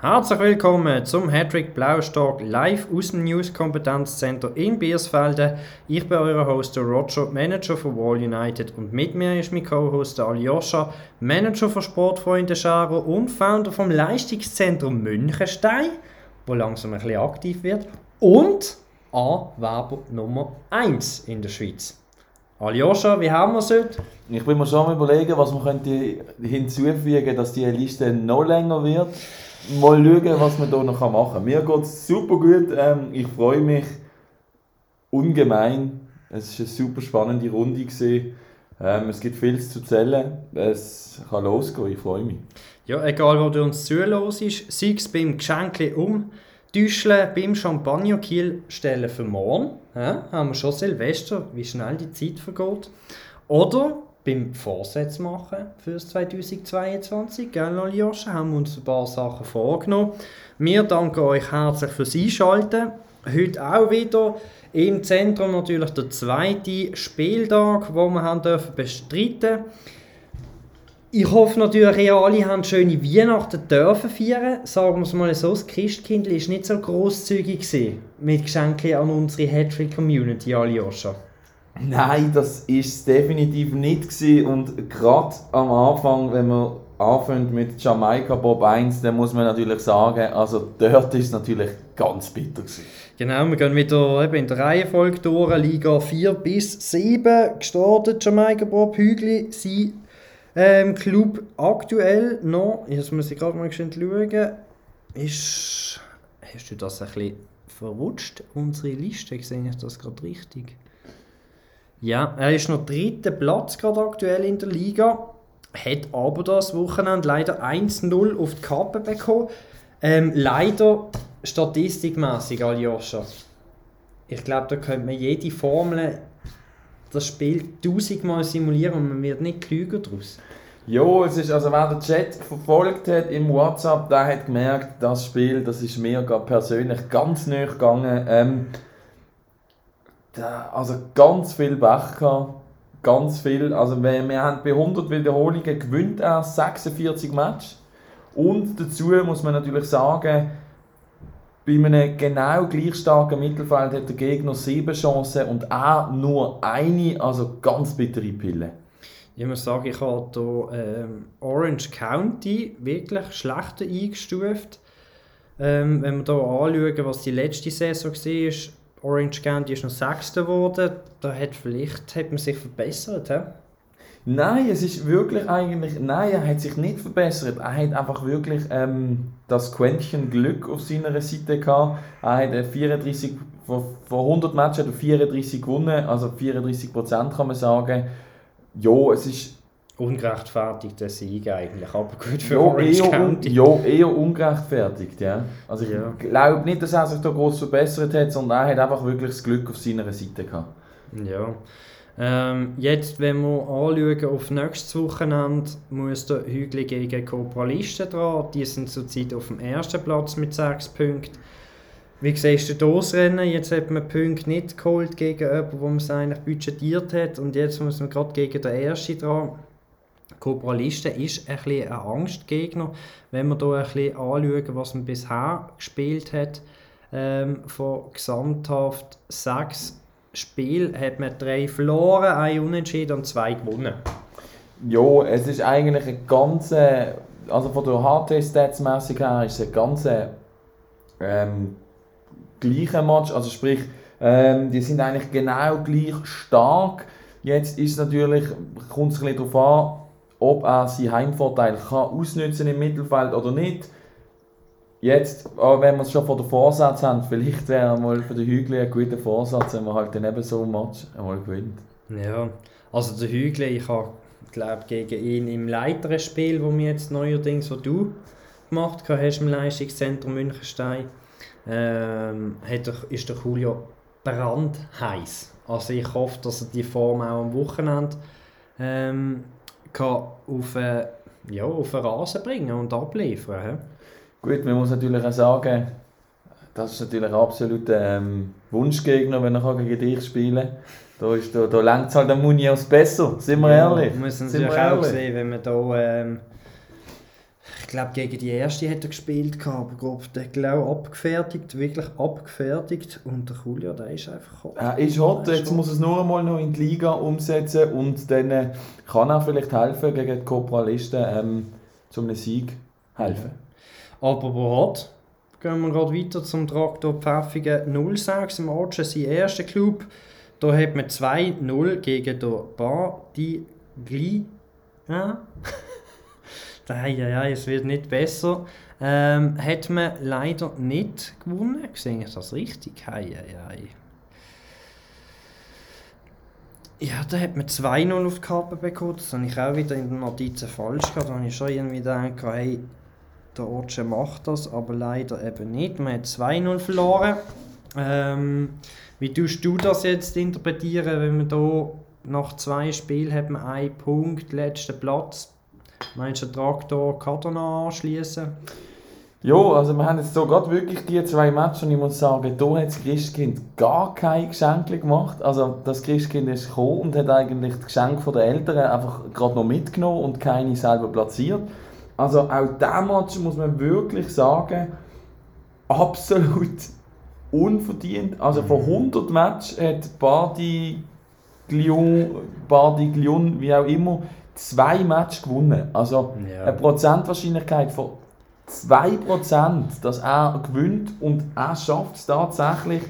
Herzlich willkommen zum Hattrick Blaustock live aus dem News Kompetenzzentrum in Biersfelden. Ich bin euer Host Roger, Manager von Wall United und mit mir ist mein Co-Host Aljoscha, Manager von Sportfreunde Scharo und Founder vom Leistungszentrum Münchenstein, wo langsam ein bisschen aktiv wird und Anwerber Nummer 1 in der Schweiz. Aljoscha, wie haben wir es heute? Ich bin mir schon am überlegen, was könnte hinzufügen, dass die Liste noch länger wird mal schauen, was man hier noch machen kann. Mir geht es super gut. Ähm, ich freue mich ungemein. Es war eine super spannende Runde. Ähm, es gibt viel zu erzählen. Es kann losgehen. Ich freue mich. Ja, egal wo du uns zuhörst, sei es beim Geschenk um, Täuscheln beim Champagner Kiel stellen für morgen. Ja, haben wir schon Silvester, wie schnell die Zeit vergeht. Oder beim Vorsatz machen für 2022. Gell, Aljoscha? Haben wir uns ein paar Sachen vorgenommen. Wir danken euch herzlich fürs Einschalten. Heute auch wieder im Zentrum natürlich der zweite Spieltag, wo wir haben dürfen bestreiten ich hoffe natürlich, ihr alle haben schöne Weihnachten dürfen feiern. Sagen wir es mal so, das Christkind war nicht so grosszügig mit Geschenken an unsere Hattrick-Community, Aljoscha. Nein, das ist es definitiv nicht gewesen. und gerade am Anfang, wenn man anfängt mit Jamaika Bob 1, dann muss man natürlich sagen, also dort ist es natürlich ganz bitter gewesen. Genau, wir gehen wieder eben in der Reihenfolge durch, Liga 4 bis 7 gestartet, Jamaika Bob Hügli, sie ähm, Club aktuell noch, jetzt muss ich gerade mal schauen, ist, hast du das ein bisschen verrutscht, unsere Liste, sehe ich das gerade richtig? Ja, er ist noch dritter Platz gerade aktuell in der Liga. Hat aber das Wochenende leider 1-0 auf die Kappe bekommen. Ähm, leider statistikmäßig, Aljoscha. Ich glaube, da könnte man jede Formel, das Spiel tausendmal simulieren und man wird nicht klüger daraus. Ja, es ist, also wer den Chat verfolgt hat im WhatsApp, der hat gemerkt, das Spiel, das ist mir persönlich ganz nahe gegangen. Ähm, also ganz viel Pech gehabt. Ganz viel. Also wir, wir haben bei 100 Wiederholungen gewinnt er 46 Matches. Und dazu muss man natürlich sagen, bei einem genau gleich starken Mittelfeld hat der Gegner sieben Chancen und er nur eine, also ganz bittere Pille. Ich muss sagen, ich habe hier ähm, Orange County wirklich schlechter eingestuft. Ähm, wenn wir hier anschauen, was die letzte Saison war, Orange County ist noch Sechster geworden. Da hat vielleicht hat man sich verbessert. He? Nein, es ist wirklich eigentlich. Nein, er hat sich nicht verbessert. Er hat einfach wirklich ähm, das Quäntchen Glück auf seiner Seite gehabt. Er hat 34, von, von 100 Matches hat er 34 gewonnen, also 34 Prozent kann man sagen. Ja, es ist ungerechtfertigter Sieg eigentlich, aber gut für ja, Orange eher County. ja, eher ungerechtfertigt, ja. Also ich ja. glaube nicht, dass er sich da groß verbessert hat, sondern er hat einfach wirklich das Glück auf seiner Seite gehabt. Ja. Ähm, jetzt, wenn wir anschauen auf nächstes Wochenende, muss der Hügli gegen Korporalisten dran. Die sind zurzeit auf dem ersten Platz mit 6 Punkten. Wie siehst du das Rennen? Jetzt hat man Punkte nicht geholt gegen jemanden, wo man es eigentlich budgetiert hat. Und jetzt muss man gerade gegen den Ersten dran. Korporalisten ist ein bisschen ein Angstgegner. Wenn wir hier ein bisschen anschauen, was man bisher gespielt hat, ähm, von gesamthaft sechs Spielen hat man drei verloren, ein Unentschieden und zwei gewonnen. Ja, es ist eigentlich ein ganze, also von der HT-Stats-mässig her ist es ein ganze ähm, gleicher Match, also sprich, ähm, die sind eigentlich genau gleich stark. Jetzt ist natürlich, kommt es ein bisschen darauf an, ob er seinen Heimvorteil kann ausnutzen im Mittelfeld oder nicht. Jetzt, wenn wir es schon vor der Vorsatz haben, vielleicht wäre mal für den Hügel ein guter Vorsatz, wenn man halt dann eben so ein Match einmal gewinnt. Ja, also der Hügel, ich habe glaube gegen ihn im leiteren Spiel, wo wir jetzt neuerdings, wo du gemacht hast im Leistungszentrum Münchenstein, ähm, hat ist der Julio brandheiß. Also ich hoffe, dass er die Form auch am Wochenende ähm, auf, äh, ja, auf den Rasen bringen und abliefern. He? Gut, man muss natürlich auch sagen, das ist natürlich ein ähm, Wunschgegner, wenn er gegen dich spielen kann. Da, ist, da, da lenkt es halt der Munios besser, sind wir ja, ehrlich. Müssen natürlich auch sehen, wenn man da... Ähm, glaube, gegen die erste hat er gespielt, aber glaub, der glaube abgefertigt, wirklich abgefertigt. Und der Julio, der ist einfach hot. Er ist hot, jetzt muss er es nur einmal noch in die Liga umsetzen und dann äh, kann er vielleicht helfen gegen die Korporalisten ähm, zum einem Sieg helfen. Aber wo hat? Gehen wir gerade weiter zum Traktor Pfäffigen 06 im Ortschen, sein erster Club. Da hat man 2-0 gegen den Badi Gli. Ja? ja, ja, es wird nicht besser. Ähm, hat man leider nicht gewonnen. Sehe ich das richtig? Hei. Ja, da hat man 2-0 auf die Kappe bekommen. Das habe ich auch wieder in den Notizen falsch gehabt. Da habe ich schon irgendwie gedacht, hey, der Ortsche macht das, aber leider eben nicht. Man hat 2-0 verloren. Ähm, wie tust du das jetzt interpretieren, wenn man da nach zwei Spielen hat man einen Punkt, letzten Platz? Meinst du, der Traktor noch anschließen? Ja, also wir haben jetzt so gerade wirklich die zwei Matches und ich muss sagen, da hat das Christkind gar kein Geschenk gemacht. Also das Christkind ist gekommen und hat eigentlich das Geschenk der Eltern einfach gerade noch mitgenommen und keine selber platziert. Also auch diesen Match muss man wirklich sagen, absolut unverdient. Also von 100 Matches hat Badi Glion, Badi Glion, wie auch immer, zwei Matches gewonnen. Also ja. eine Prozentwahrscheinlichkeit von 2%, dass er gewinnt und er schafft es tatsächlich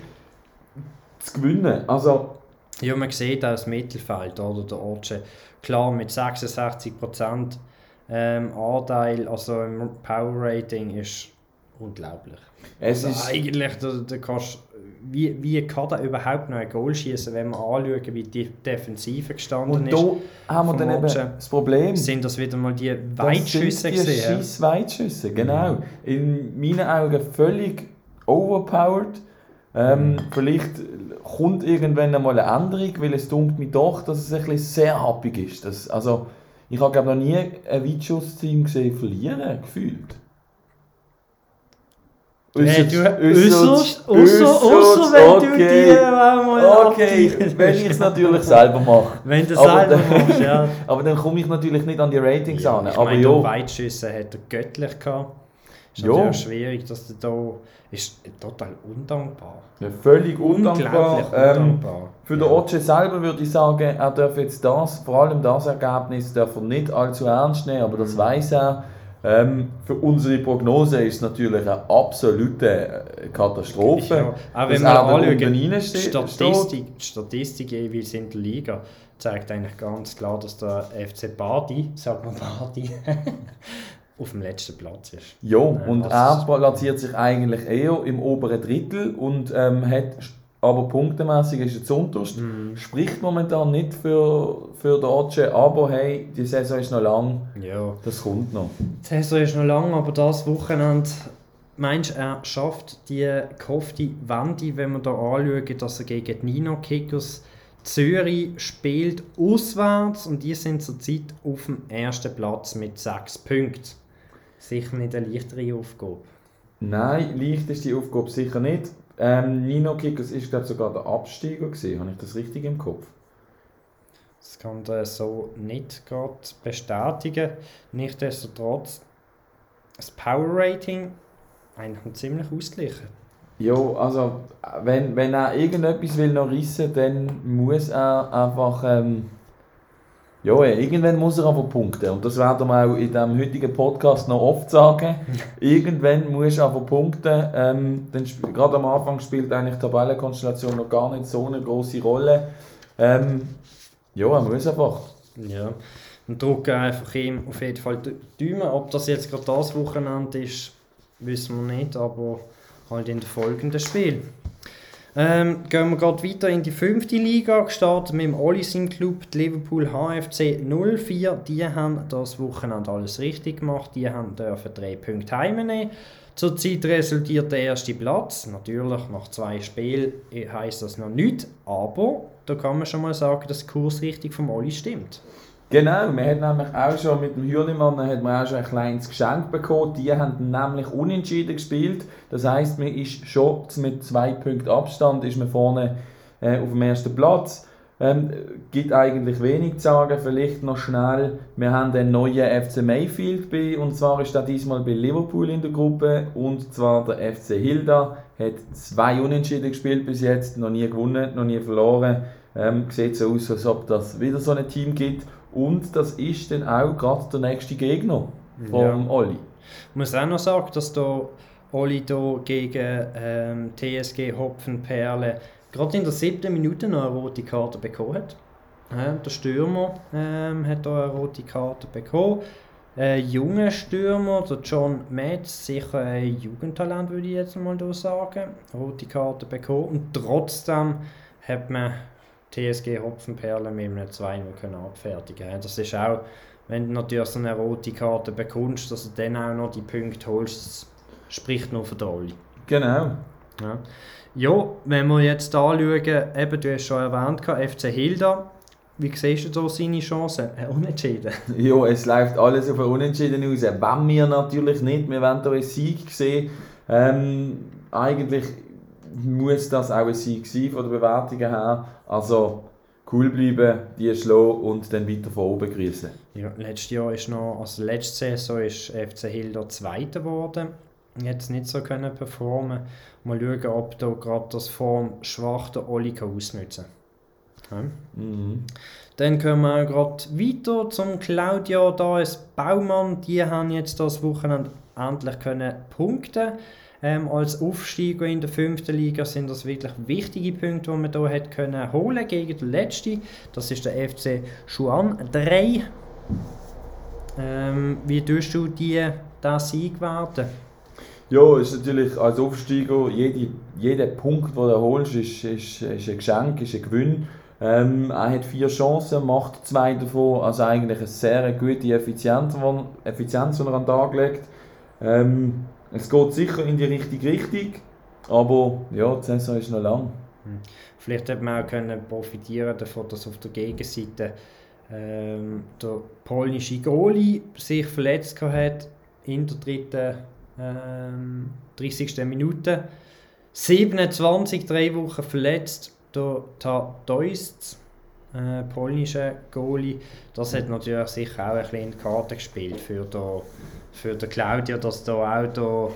zu gewinnen. Also, ja, man sieht auch das Mittelfeld, oder der Ortsche. Klar, mit 66% ähm, Anteil, also im Power Rating, ist unglaublich. Es also ist eigentlich, da, da kannst, wie, wie kann er überhaupt noch ein Goal schießen, wenn wir anschauen, wie die Defensive gestanden ist? Und da haben wir dann eben das Problem. Sind das wieder mal die Weitschüsse das sind die scheiß Weitschüsse, genau. In meinen Augen völlig overpowered. Ähm, mhm. Vielleicht kommt irgendwann einmal eine Änderung, weil es dunkelt mich doch, dass es ein bisschen sehr happig ist. Das, also, ich habe noch nie ein Weitschuss-Team gesehen verlieren, gefühlt. Äußerst, äußerst, äußerst, wenn okay. du die Okay, wenn ich es natürlich selber mache. Wenn du es selber machst, ja. aber dann komme ich natürlich nicht an die Ratings ja, an. Ich aber meine, ja. Weitschüsse hat er göttlich gehabt. Ist ja. natürlich schwierig, dass du da ist total undankbar. Ja, völlig undankbar. Ähm, für ja. den Otsche selber würde ich sagen, er darf jetzt das, vor allem das Ergebnis, darf er nicht allzu ernst nehmen, aber das mhm. weiß er. Ähm, für unsere Prognose ist es natürlich eine absolute äh, Katastrophe. Ja, auch wenn man anschauen, die Statistik, die Statistik jeweils in der Liga zeigt eigentlich ganz klar, dass der FC Badi, sagt man Badi, auf dem letzten Platz ist. Ja, und er platziert sich eigentlich eher im oberen Drittel und ähm, hat aber punktemäßig ist er zuunterst. Mhm. Spricht momentan nicht für, für den aber hey, die Saison ist noch lang. Ja. Das kommt noch. Die Saison ist noch lang, aber das Wochenende, meinst du, er schafft die gehoffte Wende, wenn wir da anschauen, dass er gegen die Nino Kickers Zürich spielt auswärts und die sind zurzeit auf dem ersten Platz mit sechs Punkten. Sicher nicht eine leichtere Aufgabe. Nein, leicht ist die Aufgabe sicher nicht. Ähm, Nino Kickers ist glaube sogar der Absteiger gewesen. Habe ich das richtig im Kopf? Das kann er so nicht gerade bestätigen. Nichtsdestotrotz, das Power Rating eigentlich ziemlich ausgeglichen. Ja, also wenn, wenn er irgendetwas will noch rissen, dann muss er einfach ähm, ja, irgendwann muss er aber punkten. Und das werden wir auch in diesem heutigen Podcast noch oft sagen. irgendwann muss er aber punkten. Ähm, denn gerade am Anfang spielt eigentlich die Tabellenkonstellation noch gar nicht so eine große Rolle. Ähm, ja, er muss einfach. Ja, und drücken einfach ihm auf jeden Fall die Daumen. Ob das jetzt gerade das Wochenende ist, wissen wir nicht, aber halt in den folgenden Spiel. Ähm, gehen wir gerade weiter in die fünfte Liga, gestartet mit dem Olisin Club, die Liverpool HFC 04. Die haben das Wochenende alles richtig gemacht, die haben dürfen drei Punkte heimnehmen. Zurzeit resultiert der erste Platz. Natürlich, nach zwei Spielen heisst das noch nichts, aber da kann man schon mal sagen, dass die Kursrichtung vom Oli stimmt. Genau, wir haben nämlich auch schon mit dem Hürlimann hat man auch schon ein kleines Geschenk bekommen. Die haben nämlich unentschieden gespielt. Das heisst, man ist schon mit zwei Punkten Abstand ist man vorne äh, auf dem ersten Platz. Ähm, gibt eigentlich wenig zu sagen, vielleicht noch schnell. Wir haben den neuen FC Mayfield bei, und zwar ist er diesmal bei Liverpool in der Gruppe und zwar der FC Hilda. Hat zwei Unentschieden gespielt bis jetzt, noch nie gewonnen, noch nie verloren. Ähm, sieht so aus, als ob das wieder so ein Team gibt. Und das ist dann auch gerade der nächste Gegner vom ja. Oli. Ich muss auch noch sagen, dass der Oli hier gegen ähm, TSG Hopfenperle gerade in der siebten Minute noch eine rote Karte bekommen hat. Ja, der Stürmer ähm, hat da eine rote Karte bekommen. Ein junger Stürmer, der John Metz, sicher ein Jugendtalent, würde ich jetzt mal hier sagen. Rote Karte bekommen. Und trotzdem hat man TSG Hopfenperle mit einem 2 können abfertigen Das ist auch, wenn du natürlich so eine rote Karte bekommst, dass du dann auch noch die Punkte holst, spricht nur für die Rolle. Genau. Ja. Ja, wenn wir jetzt anschauen, eben, du hast schon erwähnt, FC Hilda, wie siehst du da seine Chancen? Ein Unentschieden? ja, es läuft alles auf ein Unentschieden raus. Wenn wir natürlich nicht, wir wollen hier einen Sieg sehen. Ähm, eigentlich muss das auch ein Sieg sein von der Bewertung her. Also cool bleiben, die schlagen und dann weiter von oben grüßen. Ja, letztes Jahr ist noch, also letzte Saison ist FC Hilda Zweiter geworden jetzt nicht so können performen Mal schauen, ob da gerade das Form schwach der Oli ausnutzen kann. Ja. Mhm. Dann kommen wir gerade weiter zum Claudia. Da ist Baumann. Die haben jetzt das Wochenende endlich können punkten. Ähm, als Aufsteiger in der fünften Liga sind das wirklich wichtige Punkte, die man hier hat können holen gegen den letzten. Das ist der FC Schuan 3. Ähm, wie tust du die, diesen Sieg warten? Ja, ist natürlich als Aufsteiger, jede, jeder Punkt, den du holst, ist, ist, ist ein Geschenk, ist ein Gewinn. Ähm, er hat vier Chancen, macht zwei davon, also eigentlich eine sehr gute Effizienz, Effizienz die er an den Tag legt. Ähm, es geht sicher in die richtige Richtung, aber ja, die Saison ist noch lang. Hm. Vielleicht hätte man auch können profitieren davon, dass auf der Gegenseite ähm, der polnische Goalie sich verletzt hat in der dritten ähm, 30. Minute. 27, drei Wochen verletzt. Der Tadoist, äh, polnischer Goalie, das hat natürlich sicher auch ein bisschen in die Karte gespielt für, der, für den Claudio, dass da auch der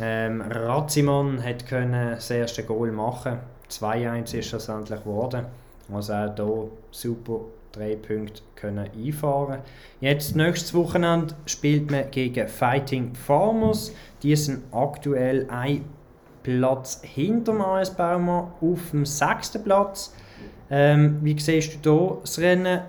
ähm, Ratzimann hat können das erste Goal machen 2-1 ist schlussendlich geworden. Also auch hier super drei Punkte können einfahren Jetzt nächstes Wochenende spielt man gegen Fighting Farmers. Die sind aktuell ein Platz hinter dem AS Baumann auf dem sechsten Platz. Ähm, wie siehst du hier das Rennen?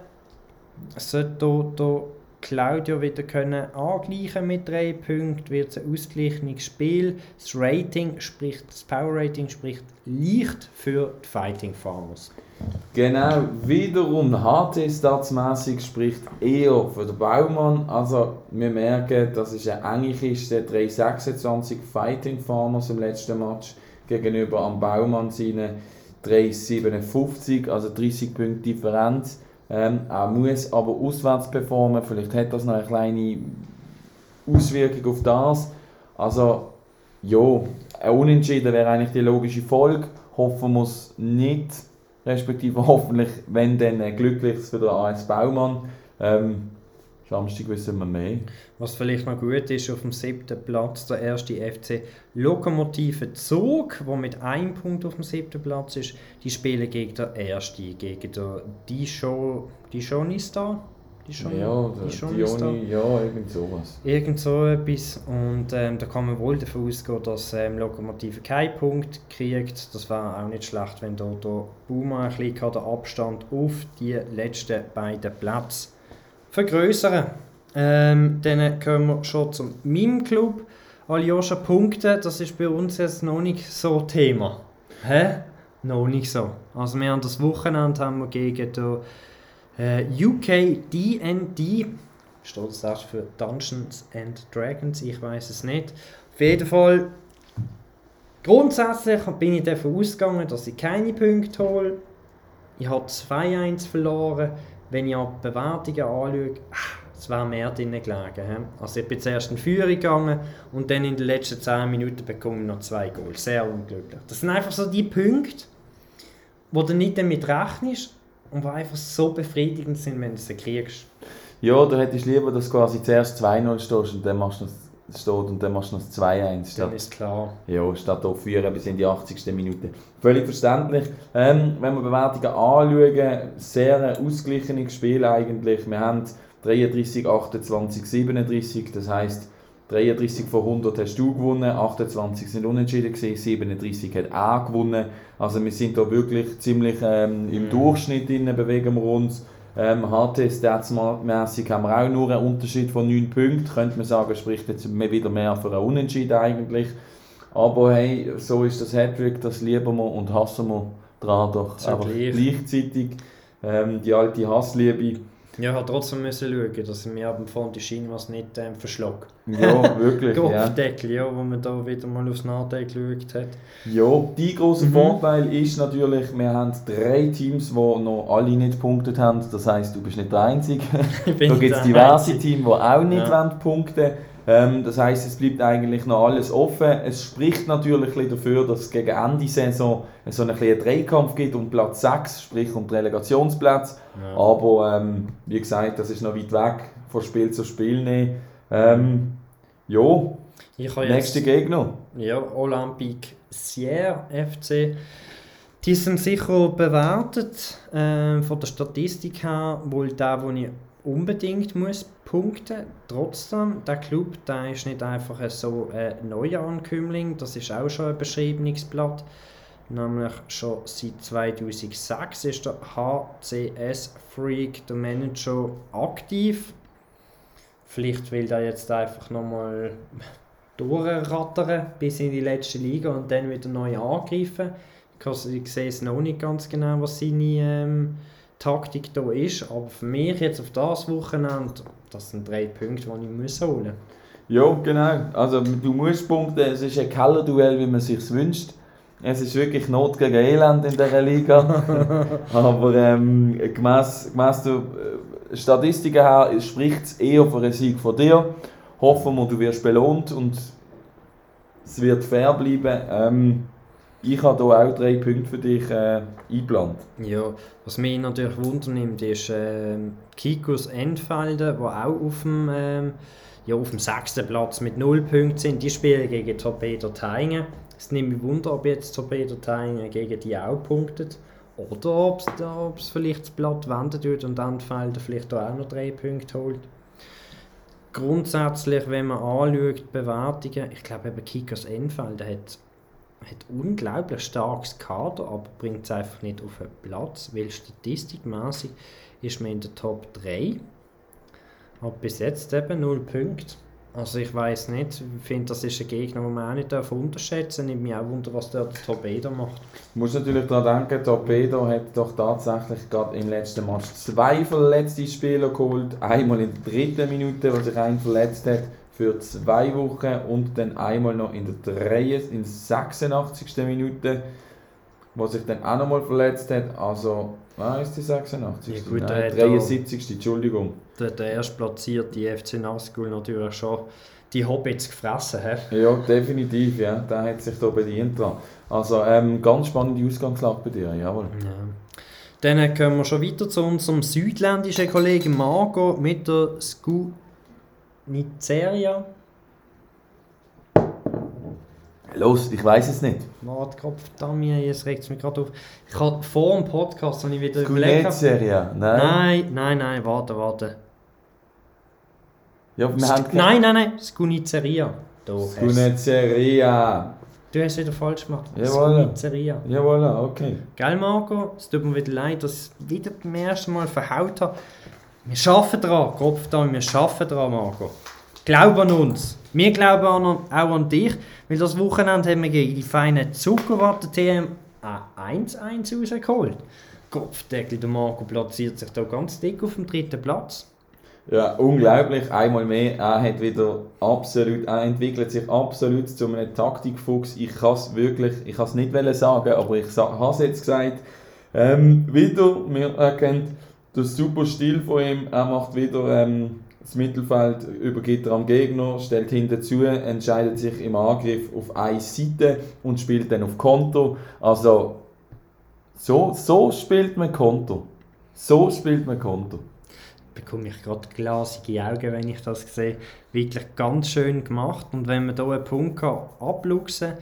Sollte hier Claudio wieder können angleichen mit drei Punkten, wird es ein ausgeglichenes Spiel. Das Rating spricht, das Power Rating spricht leicht für die Fighting Farmers. Genau, wiederum HT-Statsmässig spricht eher für den Baumann. Also wir merken, das ist eine enge Kiste, 326 Fighting Farmers im letzten Match gegenüber am Baumann seine 357, also 30 Punkte Differenz. Ähm, er muss aber auswärts performen, vielleicht hat das noch eine kleine Auswirkung auf das. Also ja, ein Unentschieden wäre eigentlich die logische Folge. Hoffen es nicht respektive hoffentlich, wenn dann äh, glückliches für den AS Baumann. Ähm, Samstag wissen wir mehr. Was vielleicht noch gut ist, auf dem siebten Platz der erste FC Lokomotive Zug, wo mit einem Punkt auf dem siebten Platz ist. Die spielen gegen den erste, gegen den Dijon, Dijonista. Die schon, ja, die schon Dioni, ja, irgend sowas. Irgend so etwas. Und ähm, da kann man wohl davon ausgehen, dass ähm, Lokomotive keinen Punkt kriegt. Das wäre auch nicht schlecht, wenn da der Boomer ein bisschen den Abstand auf die letzten beiden Plätze vergrößern ähm, Dann kommen wir schon zum MIM-Club. Aljoscha Punkte, das ist bei uns jetzt noch nicht so Thema. Hä? Noch nicht so. Also wir haben das Wochenende haben wir gegen den äh, UK D&D steht das für Dungeons and Dragons, ich weiß es nicht. Auf jeden Fall, grundsätzlich bin ich davon ausgegangen, dass ich keine Punkte hole. Ich habe 2-1 verloren. Wenn ich auch die Bewertungen anschaue, es wäre mehr drin gelegen. Also ich bin zuerst in Führung gegangen und dann in den letzten 10 Minuten bekomme ich noch zwei Goals. Sehr unglücklich. Das sind einfach so die Punkte, wo du nicht damit rechnest und die einfach so befriedigend sind, wenn du sie kriegst. Ja, da hättest du lieber, dass du quasi zuerst 2-0 stehst und dann machst du steht und dann machst du noch das 2-1 Dann ist klar. ja, statt auf führen bis in die 80. Minute. Völlig verständlich. Ähm, wenn wir Bewertungen anschauen, sehr ein ausgeglichenes Spiel eigentlich. Wir haben 33, 28, 37, das heisst 33 von 100 hast du gewonnen, 28 sind unentschieden gewesen, 37 hat er gewonnen. Also wir sind da wirklich ziemlich ähm, im Mhm. Durchschnitt drin, bewegen wir uns. Ähm, HT Statsmäßig haben wir auch nur einen Unterschied von 9 Punkten, könnte man sagen, spricht jetzt wieder mehr für einen Unentschieden eigentlich. Aber hey, so ist das Hattrick, das lieben wir und hassen wir dran doch einfach gleich. gleichzeitig. Ähm, die alte Hassliebe. Ja, hat trotzdem müssen schauen, dass ich mir ab dem Fond die Schiene was nicht ähm, verschlag. Ja, wirklich. ja. Kopfdeckel, ja, wo man da wieder mal aufs Nachdenken geschaut hat. Ja, die große Mhm. Vorteil ist natürlich, wir haben drei Teams, die noch alle nicht gepunktet haben. Das heisst, du bist nicht der Einzige. Ich Da gibt es diverse. Teams, die auch nicht Ja. wollen punkten ähm, Das heisst, es bleibt eigentlich noch alles offen. Es spricht natürlich dafür, dass es gegen Ende Saison so einen Dreikampf gibt um Platz 6, sprich um die Relegationsplätze. Ja. Aber ähm, wie gesagt, das ist noch weit weg von Spiel zu Spiel. nehmen. Ähm, ja, Ich habe jetzt Gegner. ja, Olympique Sierre FC. Die sind sicher bewertet ähm, von der Statistik her, wohl der, wo ich unbedingt muss punkten. Trotzdem, der Club, der ist nicht einfach so ein Neuankömmling, das ist auch schon ein beschriebenes Blatt. Nämlich schon seit 2006 ist der HCS Freak, der Manager, aktiv. Vielleicht will er jetzt einfach nochmal durchrattern bis in die letzte Liga und dann wieder neu angreifen. Ich sehe es noch nicht ganz genau, was seine ähm, Taktik da ist. Aber für mich jetzt auf das Wochenende, das sind drei Punkte, die ich muss holen muss. Ja, genau. Also du musst punkten, es ist ein Kellerduell, wie man sich wünscht. Es ist wirklich Not gegen Elend in dieser Liga. Aber ähm, gemäss, gemäss der äh, Statistiken her spricht es eher für einen Sieg von dir. Hoffen wir, du wirst belohnt und es wird fair bleiben. Ähm, ich habe hier auch drei Punkte für dich äh, eingeplant. Ja, was mich natürlich wundernimmt, ist ähm, Kikus Endfelder, die auch auf dem, ähm, ja, auf dem sechsten Platz mit 0 Punkten sind. Die spielen gegen Torpedo Teingen. Es nimmt mich Wunder, ob jetzt Torpedo Teingen gegen die auch punktet. Oder ob es vielleicht das Blatt wenden tut und Endfelder vielleicht auch noch drei Punkte holt. Grundsätzlich, wenn man anschaut, Bewertungen, ich glaube eben Kickers hat, hat unglaublich starkes Kader, aber bringt es einfach nicht auf den Platz, weil statistikmäßig ist man in der Top 3. Aber bis jetzt eben 0 Punkte. Also ich weiß nicht, ich finde, das ist ein Gegner, den man auch nicht darf unterschätzen darf. Nimmt mich auch wunder, was der Torpedo macht. Du musst natürlich daran denken, Torpedo hat doch tatsächlich gerade im letzten Match zwei verletzte Spieler geholt. Einmal in der dritten Minute, wo sich ein verletzt hat, für zwei Wochen. Und dann einmal noch in der, 3, in der 86. Minute, wo sich dann auch nochmal verletzt hat. Also, ah, ist die 86. Ja gut, Nein, der hat 73. Entschuldigung. Der, der erstplatzierte FC Nazgul natürlich schon die Hobbits gefressen. He? Ja, definitiv, ja. Der hat sich da bedient dran. Also, ähm, ganz spannende Ausgangslage bei dir, jawohl. Ja. Dann kommen wir schon weiter zu unserem südländischen Kollegen Marco mit der Skuniceria. Los, ich weiß es nicht. Warte, Kopf, Damien, jetzt regt es mich gerade auf. Ich habe vor dem Podcast habe ich wieder überlegt. Serie, nein. Nein, nein, nein, warte, warte. Ja, wir haben Nein, nein, nein, hast, Skuniceria. du hast wieder falsch gemacht. Jawohl. Skuniceria. Jawohl, okay. Gell, Marco? Es tut mir wieder leid, dass ich wieder beim ersten Mal verhaut habe. Wir arbeiten dran, Kopf da, wir arbeiten dran, Marco. Glaub an uns. Wir glauben an, auch an dich, weil das Wochenende haben wir gegen die feinen Zuckerwatte TM ein 1-1 rausgeholt. Kopfdeckel, der Marco platziert sich da ganz dick auf dem dritten Platz. Ja, unglaublich. Einmal mehr. Er hat wieder absolut, er entwickelt sich absolut zu einem Taktikfuchs. Ich kann es wirklich, ich kann es nicht sagen, aber ich habe es jetzt gesagt. Ähm, wieder, wir erkennen den super Stil von ihm. Er macht wieder ähm, das Mittelfeld, übergibt er am Gegner, stellt hinten zu, entscheidet sich im Angriff auf eine Seite und spielt dann auf Konto. Also, so, so spielt man Konto. So spielt man Konter. bekomme ich gerade glasige Augen, wenn ich das sehe. Wirklich ganz schön gemacht. Und wenn man hier einen Punkt abluchsen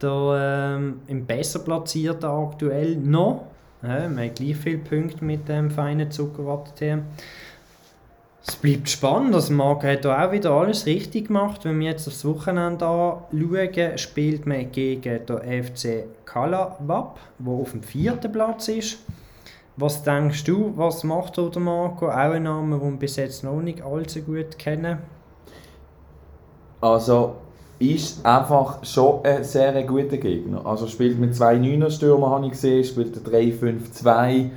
kann, ähm, im besser platzierten aktuell noch, ja, wir haben gleich viele Punkte mit dem feinen Zuckerwatte es bleibt spannend. Also Marco hat auch wieder alles richtig gemacht. Wenn wir jetzt aufs Wochenende anschauen, spielt man gegen den FC Kalawab, der auf dem vierten Platz ist. Was denkst du, was macht der Marco? Auch ein Name, den wir bis jetzt noch nicht allzu gut kennen. Also ist einfach schon ein sehr guter Gegner. Also spielt mit zwei 9er Stürmer, habe ich gesehen, spielt 3-5-2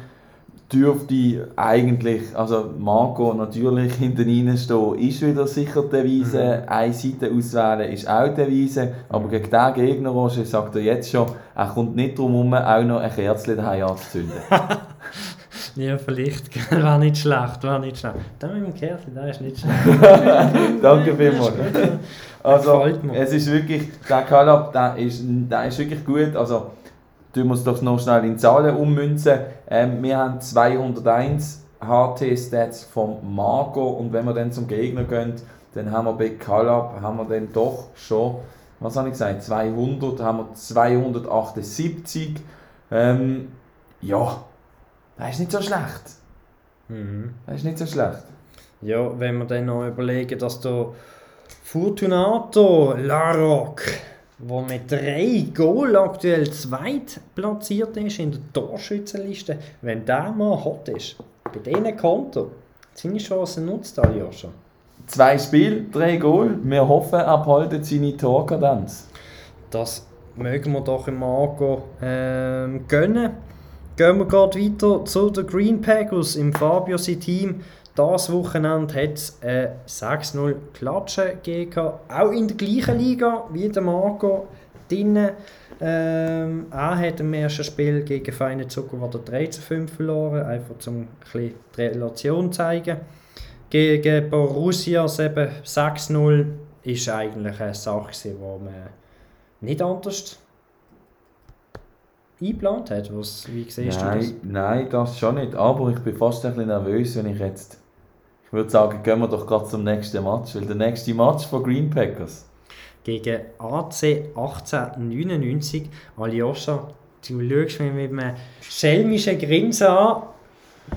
dürfte eigentlich, also Marco natürlich hinten reinstehen, ist wieder sicher die Devise. Mhm. Eine Seite auswählen ist auch die Devise. Aber gegen diesen Gegner, Roger, sagt er jetzt schon, er kommt nicht darum herum, auch noch ein Kerzchen daheim anzuzünden. ja, vielleicht. War nicht schlecht, war nicht schlecht. Da mit dem Kerzchen, das ist nicht schlecht. Danke vielmals. Also, es ist wirklich, der Kalab, der ist, der ist wirklich gut. Also, tun wir es doch noch schnell in Zahlen ummünzen. Ähm, wir haben 201 HT-Stats vom Marco und wenn wir dann zum Gegner gehen, dann haben wir bei Calab haben wir dann doch schon, was habe ich gesagt, 200, haben wir 278. Ähm, ja, das ist nicht so schlecht. Mhm. Das ist nicht so schlecht. Ja, wenn wir dann noch überlegen, dass der Fortunato Larocque wo mit drei Goal aktuell zweit platziert ist in der Torschützenliste, wenn der mal hot ist, bei diesen Konto, seine Chancen nutzt er ja schon. Zwei Spiele, drei Goal. Wir hoffen, er behaltet seine Torkadenz. Das mögen wir doch im Marco ähm, gönnen. Gehen wir gerade weiter zu den Green Packers im Fabio sein Team. Das Wochenende hat es äh, 6-0 Klatschen gegeben, auch in der gleichen Liga wie der Marco drinnen. Ähm, er hat im ersten Spiel gegen Feine Zuckerwatte 13-5 verloren, einfach um die Relation zu zeigen. Gegen Borussia 6-0 ist eigentlich eine Sache, die man nicht anders eingeplant hat. Was, wie siehst nein, du das? Nein, das schon nicht. Aber ich bin fast ein bisschen nervös, wenn ich jetzt würde sagen, gehen wir doch gerade zum nächsten Match. Weil der nächste Match von Green Packers. Gegen AC 1899. Aljoscha, du schaust mich mit einem schelmischen Grinsen an.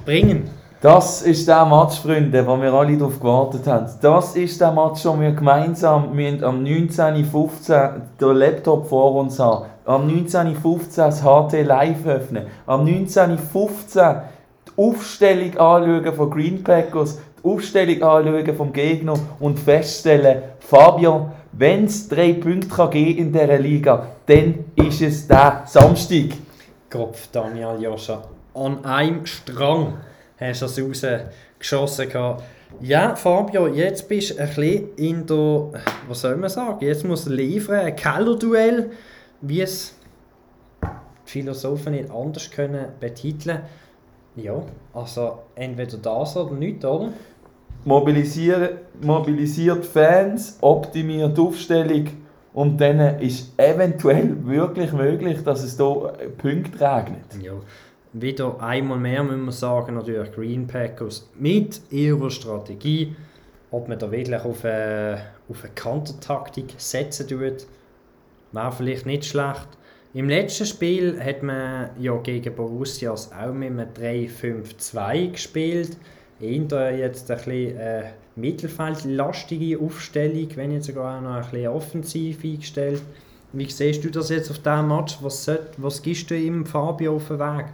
Bringen. Das ist der Match, Freunde, wo wir alle darauf gewartet haben. Das ist der Match, wo wir gemeinsam am 19.15 den Laptop vor uns haben. Am 19.15 das HT live öffnen. Am 19.15 die Aufstellung anschauen von Green Packers die Aufstellung anschauen vom Gegner und feststellen, Fabio, wenn es drei Punkte kann geben in dieser Liga, dann ist es der Samstag. Kopf, Daniel Joscha. An einem Strang hast du es rausgeschossen. Ja, Fabio, jetzt bist du ein bisschen in der, was soll man sagen, jetzt muss er liefern, ein Kellerduell, wie es die Philosophen nicht anders können betiteln ja, also entweder das oder nichts, oder? Mobilisiert, mobilisiert Fans, optimiert Aufstellung und dann ist eventuell wirklich möglich, dass es hier Punkte regnet. Ja. Wieder einmal mehr müssen wir sagen, natürlich Green Packers mit ihrer Strategie, ob man da wirklich auf eine, auf eine Kantertaktik setzen tut, wäre vielleicht nicht schlecht. Im letzten Spiel hat man ja gegen Borussia auch mit einem 3-5-2 gespielt. Eher jetzt ein bisschen äh, mittelfeldlastige Aufstellung, wenn nicht sogar auch noch ein bisschen offensiv eingestellt. Wie siehst du das jetzt auf diesem Match? Was, sollt, was gibst du ihm Fabio auf den Weg?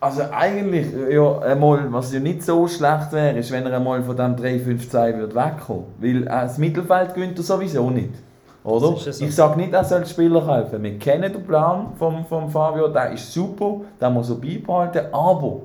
Also eigentlich, ja, einmal, was ja nicht so schlecht wäre, ist, wenn er einmal von diesem 3-5-2 wegkommen würde. Weil äh, das Mittelfeld gewinnt er sowieso nicht. Oder? So. Ich sage nicht, er soll Spieler kaufen. Wir kennen den Plan von vom Fabio, der ist super, den muss er beibehalten, aber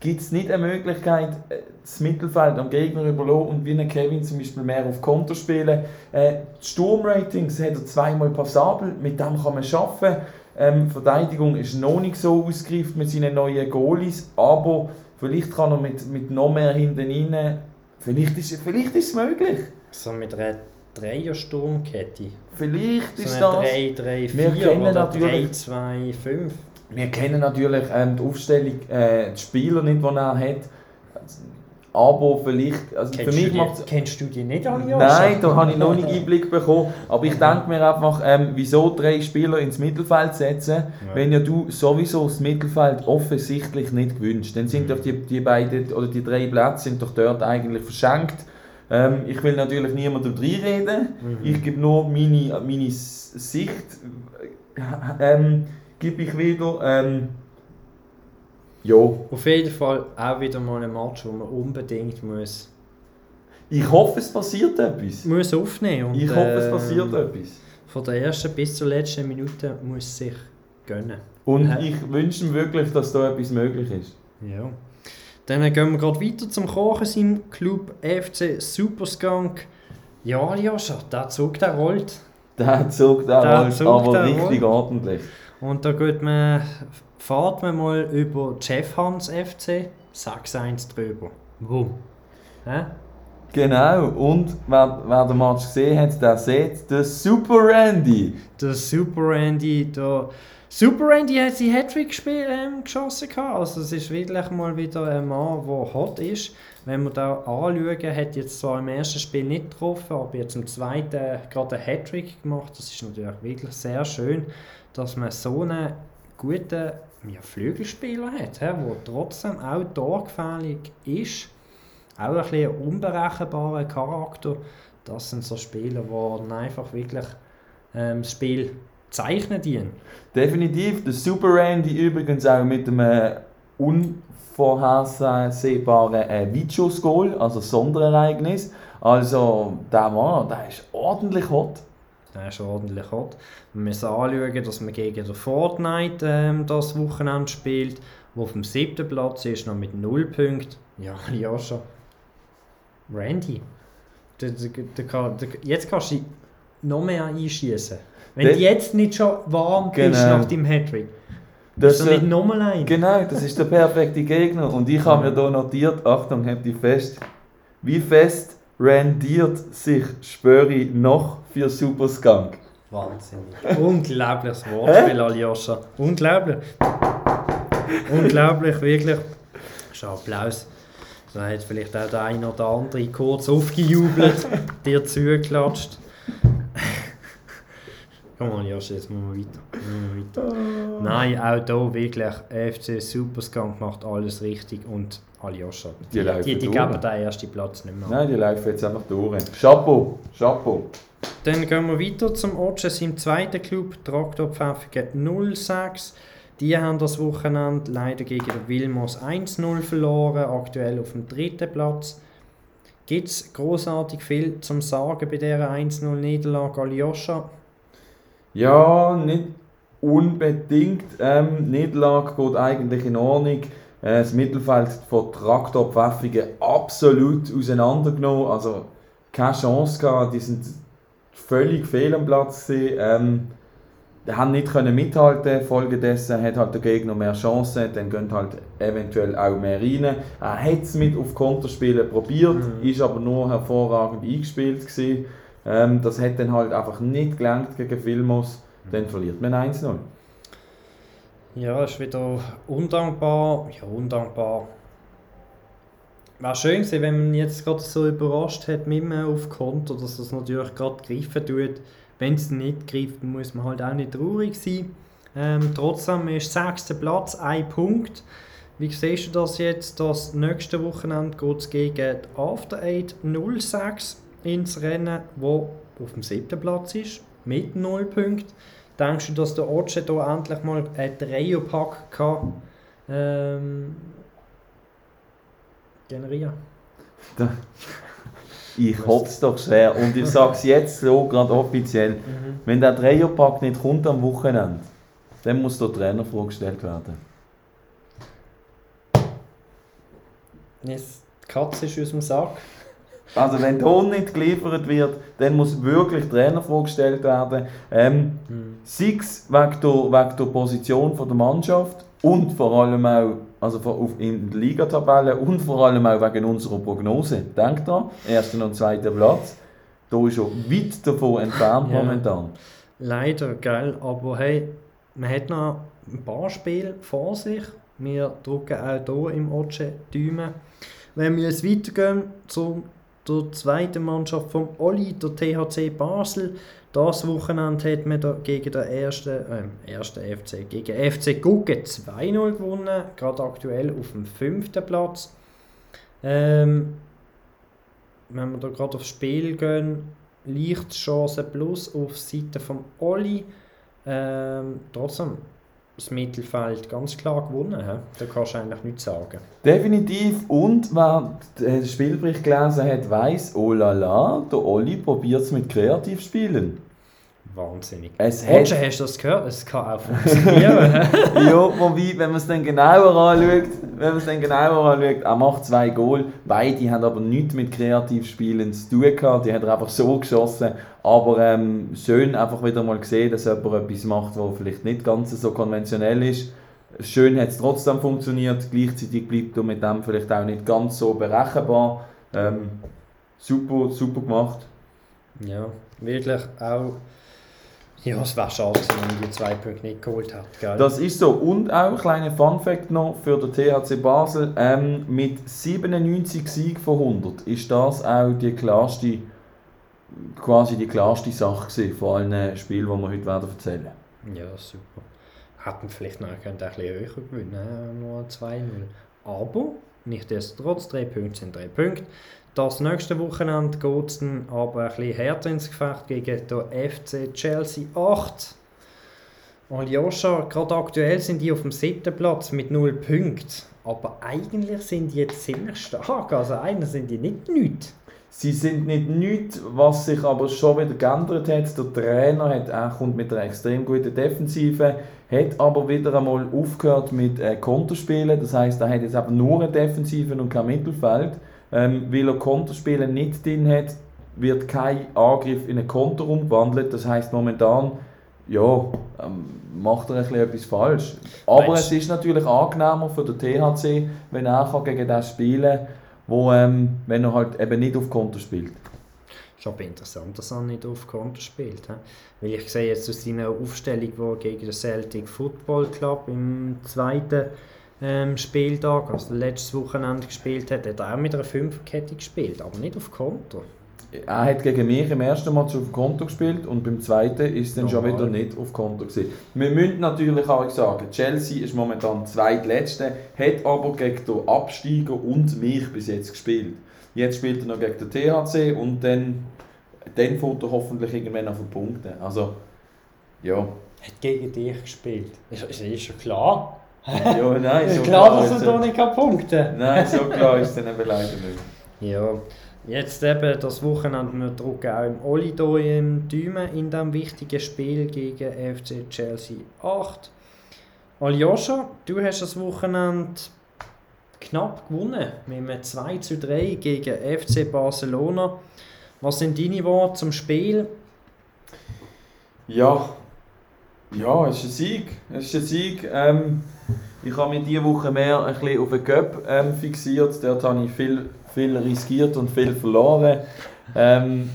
gibt es nicht eine Möglichkeit, äh, das Mittelfeld am Gegner überlassen und wie ein Kevin zum Beispiel mehr auf Konter spielen. Äh, die Sturmratings hat er zweimal passabel, mit dem kann man arbeiten. Ähm, Verteidigung ist noch nicht so ausgereift mit seinen neuen Goalies, aber vielleicht kann er mit, mit noch mehr hinten rein, vielleicht ist, vielleicht ist es möglich. So mit einer Dreier-Sturmkette. Vielleicht so ist das. 3, 3, 4 oder 3, 2, 5. wir kennen natürlich ähm, die Aufstellung, äh, die Spieler nicht, die er hat. Aber vielleicht, also für Kennst, mich du macht die, kennst du die nicht alle Nein, da habe ich noch nicht Einblick bekommen. Aber ich denke mir einfach, ähm, wieso drei Spieler ins Mittelfeld setzen, wenn ja du sowieso das Mittelfeld offensichtlich nicht gewünscht. Dann sind doch die, die beiden oder die drei Plätze sind doch dort eigentlich verschenkt. Ähm, ich will natürlich niemandem reinreden. Ich gebe nur meine, meine Sicht, äh, ähm, gebe ich wieder. Ähm, ja, Auf jeden Fall auch wieder mal ein Match, wo man unbedingt muss, ich hoffe, es passiert etwas. muss aufnehmen muss. Ich hoffe, es ähm, passiert etwas. Von der ersten bis zur letzten Minute muss es sich gönnen. Und Hä? ich wünsche mir wirklich, dass da etwas möglich ist. Ja. Dann gehen wir gerade weiter zum Kochen im Club FC Superskunk. Ja, Joscha, der Zug, der rollt. Der Zug, der, Der rollt Zug, aber der richtig ordentlich. Und da geht man, fährt man mal über Jeff Hans FC, 6-1 drüber. Wumm. Hä? Genau, und wer, wer den Match gesehen hat, der sieht den Super Randy. Der Super Randy, der Super Randy hat seinen Hattrick gespielt, ähm, geschossen. gehabt. Also es ist wirklich mal wieder ein Mann, der hot ist. Wenn wir da anschauen, hat jetzt zwar im ersten Spiel nicht getroffen, aber jetzt im zweiten gerade einen Hattrick gemacht. Das ist natürlich wirklich sehr schön, dass man so einen guten ja, Flügelspieler hat, der trotzdem auch torgefährlich ist. Auch ein bisschen unberechenbarer Charakter. Das sind so Spieler, die einfach wirklich ähm, das Spiel zeichnen dienen. Definitiv, der Super Randy übrigens auch mit einem unvorhersehbaren äh, Videos-Goal, also Sonderereignis. Also der Mann, der ist ordentlich hot. Der ist ordentlich hot. Wir müssen anschauen, dass man gegen den Fortnite ähm, das Wochenende spielt, wo auf dem siebten Platz ist, noch mit 0 Punkten. Ja, ja schon. Randy. Der, der, der, jetzt kannst du noch mehr einschießen. Wenn Der- du jetzt nicht schon warm bist Genau. nach deinem Hattrick, Das, ist nicht äh, nochmal ein. genau, das ist der perfekte Gegner. Und ich habe mir hier notiert, Achtung, habt ihr fest, wie fest rendiert sich Spöri noch für Super Skunk? Wahnsinnig. Unglaubliches Wortspiel, Aljoscha. Unglaublich. Unglaublich, wirklich. Schon Applaus. Da hat vielleicht auch der eine oder andere kurz aufgejubelt, dir zugeklatscht. Komm mal, Joscha, jetzt müssen wir weiter. Weiter. Nein, auch hier wirklich, FC Superskunk macht alles richtig und Aljoscha. Die Die, die, die geben den ersten Platz nicht mehr. Nein, die laufen jetzt einfach durch. Chapeau, Chapeau. Dann gehen wir weiter zum Otsches im zweiten Club, Traktor Pfäffiken 06. Die haben das Wochenende leider gegen den Wilmos 1-0 verloren, aktuell auf dem dritten Platz. Gibt es großartig viel zum Sagen bei dieser 1-0-Niederlage Aljoscha? Ja, nicht unbedingt. Ähm, Niederlage geht eigentlich in Ordnung. Äh, das Mittelfeld von Traktor Pfäffigen absolut auseinandergenommen. Also keine Chance gehabt. Die sind völlig fehl am Platz. Gewesen. Ähm, die haben nicht können mithalten. Folgedessen hat halt der Gegner mehr Chancen. Dann gehen halt eventuell auch mehr rein. Er hat es mit auf Konterspielen probiert, Mhm. ist aber nur hervorragend eingespielt gewesen. Ähm, das hat dann halt einfach nicht gelangt gegen Filmos. Dann verliert man 1-0. Ja, ist wieder undankbar. Ja, undankbar. Wäre schön gewesen, wenn man jetzt gerade so überrascht hat mit dem auf Konto, dass das natürlich gerade greifen tut. Wenn es nicht greift, muss man halt auch nicht traurig sein. Ähm, trotzdem ist sechster Platz, ein Punkt. Wie siehst du das jetzt? Das nächste Wochenende geht es gegen die After Eight 06 ins Rennen, wo auf dem siebten Platz ist, mit 0 Punkten. Denkst du, dass der Otsche da endlich mal einen Dreierpack kann ähm, generieren? Ich hoffe es doch sehr. Und ich sage es jetzt so, gerade offiziell. Wenn der Dreierpack nicht kommt am Wochenende, dann muss der Trainer vorgestellt werden. Jetzt, die Katze ist aus dem Sack. Also wenn hier nicht geliefert wird, dann muss wirklich Trainer vorgestellt werden. Ähm, sei es wegen der, wegen der Position von der Mannschaft und vor allem auch also in der Ligatabelle und vor allem auch wegen unserer Prognose. Denkt dran, erster und zweiter Platz. Da ist schon weit davon entfernt Ja. momentan. Leider, gell? Aber hey, man hat noch ein paar Spiele vor sich. Wir drücken auch hier im Otsche Däumen. Wenn wir jetzt weitergehen zu der zweiten Mannschaft vom Olli, der THC Basel. Das Wochenende hat man gegen den ersten, äh, ersten FC, gegen FC Gugge 2-0 gewonnen, gerade aktuell auf dem fünften Platz. Ähm, wenn wir da gerade aufs Spiel gehen, Lichtchance plus auf Seite vom Olli. Ähm, trotzdem, das Mittelfeld ganz klar gewonnen. He? Da kannst du eigentlich nichts sagen. Definitiv. Und wer den Spielbericht gelesen hat, weiß, oh la la, der Olli probiert es mit Kreativspielen. Wahnsinnig. Es Roger, hat- hast du das gehört? Es kann auch funktionieren. ja, wobei, wenn man es dann genauer anschaut, wenn man es dann genauer anschaut, er macht zwei Goal. Beide haben aber nichts mit Kreativspielen zu tun gehabt. Die hat er einfach so geschossen. Aber ähm, schön einfach wieder mal gesehen, dass jemand etwas macht, was vielleicht nicht ganz so konventionell ist. Schön hat es trotzdem funktioniert. Gleichzeitig bleibt er mit dem vielleicht auch nicht ganz so berechenbar. Ähm, super, super gemacht. ja, wirklich auch. Ja, es wäre schade, wenn man die zwei Punkte nicht geholt hat. Gell? Das ist so. Und auch ein kleiner Fun-Fact noch für den THC Basel. Ähm, mit 97 Siegen von 100 ist das auch die klarste, quasi die klarste Sache von allen Spielen, die wir heute werden erzählen Ja, super. Hätten vielleicht noch können, ein bisschen höher gewinnen können, nur 2-0. Aber, nichtsdestotrotz, drei Punkte sind drei Punkte. Das nächste Wochenende geht es dann aber ein bisschen härter ins Gefecht gegen den FC Chelsea 8. Aljoscha, gerade aktuell sind die auf dem siebten Platz mit 0 Punkten. Aber eigentlich sind die jetzt ziemlich stark. Also eigentlich sind die nicht nichts. Sie sind nicht nichts, was sich aber schon wieder geändert hat. Der Trainer hat, er kommt mit einer extrem guten Defensive, hat aber wieder einmal aufgehört mit äh, Konterspielen. Das heißt, er hat jetzt eben nur eine Defensive und kein Mittelfeld. Ähm, weil er Konterspiele nicht drin hat, wird kein Angriff in einen Konter umgewandelt. Das heißt momentan, ja, ähm, macht er ein bisschen etwas falsch. Aber Meinst- es ist natürlich angenehmer für den THC, wenn er kann gegen das spielen kann, wo, ähm, wenn er halt eben nicht auf Konter spielt. Ist aber interessant, dass er nicht auf Konter spielt. He? Weil ich sehe jetzt aus seiner Aufstellung, er gegen den Celtic Football Club im zweiten ähm, Spieltag, also letztes Wochenende gespielt hat, hat er auch mit einer Fünferkette gespielt, aber nicht auf Konter. Er hat gegen mich im ersten Match auf Konto gespielt und beim zweiten ist dann schon Normal. wieder nicht auf Konto gewesen. Wir müssen natürlich auch sagen, Chelsea ist momentan zweitletzte, hat aber gegen den Absteiger und mich bis jetzt gespielt. Jetzt spielt er noch gegen den THC und dann, dann fährt er hoffentlich irgendwann auf den Punkten. Also, ja. Hat gegen dich gespielt. Ist, ist, ist schon klar. Ja nein, so klar, dass ist er da nicht punkten Nein, so klar ist es dann eben leider nicht. Ja, jetzt eben das Wochenende, wir drücken auch im Oli hier im Däumen in diesem wichtigen Spiel gegen FC Chelsea 8. Aljoscha, du hast das Wochenende knapp gewonnen mit einem 2 zu 3 gegen FC Barcelona. Was sind deine Worte zum Spiel? Ja, ja, es ist ein Sieg. Es ist ein Sieg. Ähm, ich habe mich diese Woche mehr ein bisschen auf den Cup ähm, fixiert. Dort habe ich viel, viel riskiert und viel verloren. Ähm,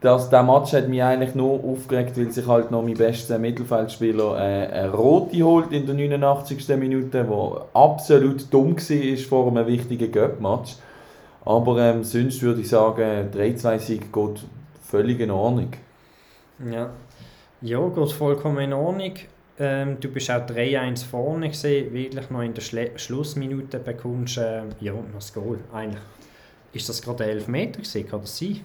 das, der Match hat mich eigentlich nur aufgeregt, weil sich halt noch mein bester Mittelfeldspieler äh, eine rote holt in der 89. Minute, wo absolut dumm war vor einem wichtigen Cup-Match. Aber ähm, sonst würde ich sagen, 3-2-Sieg geht völlig in Ordnung. Ja, ja geht vollkommen in Ordnung. Ähm, du bist auch 3-1 vorne gesehen, wirklich noch in der Schle Schlussminute bekommst ähm, ja, noch das Goal. Eigentlich ist das gerade 11 Meter gewesen, kann das sein?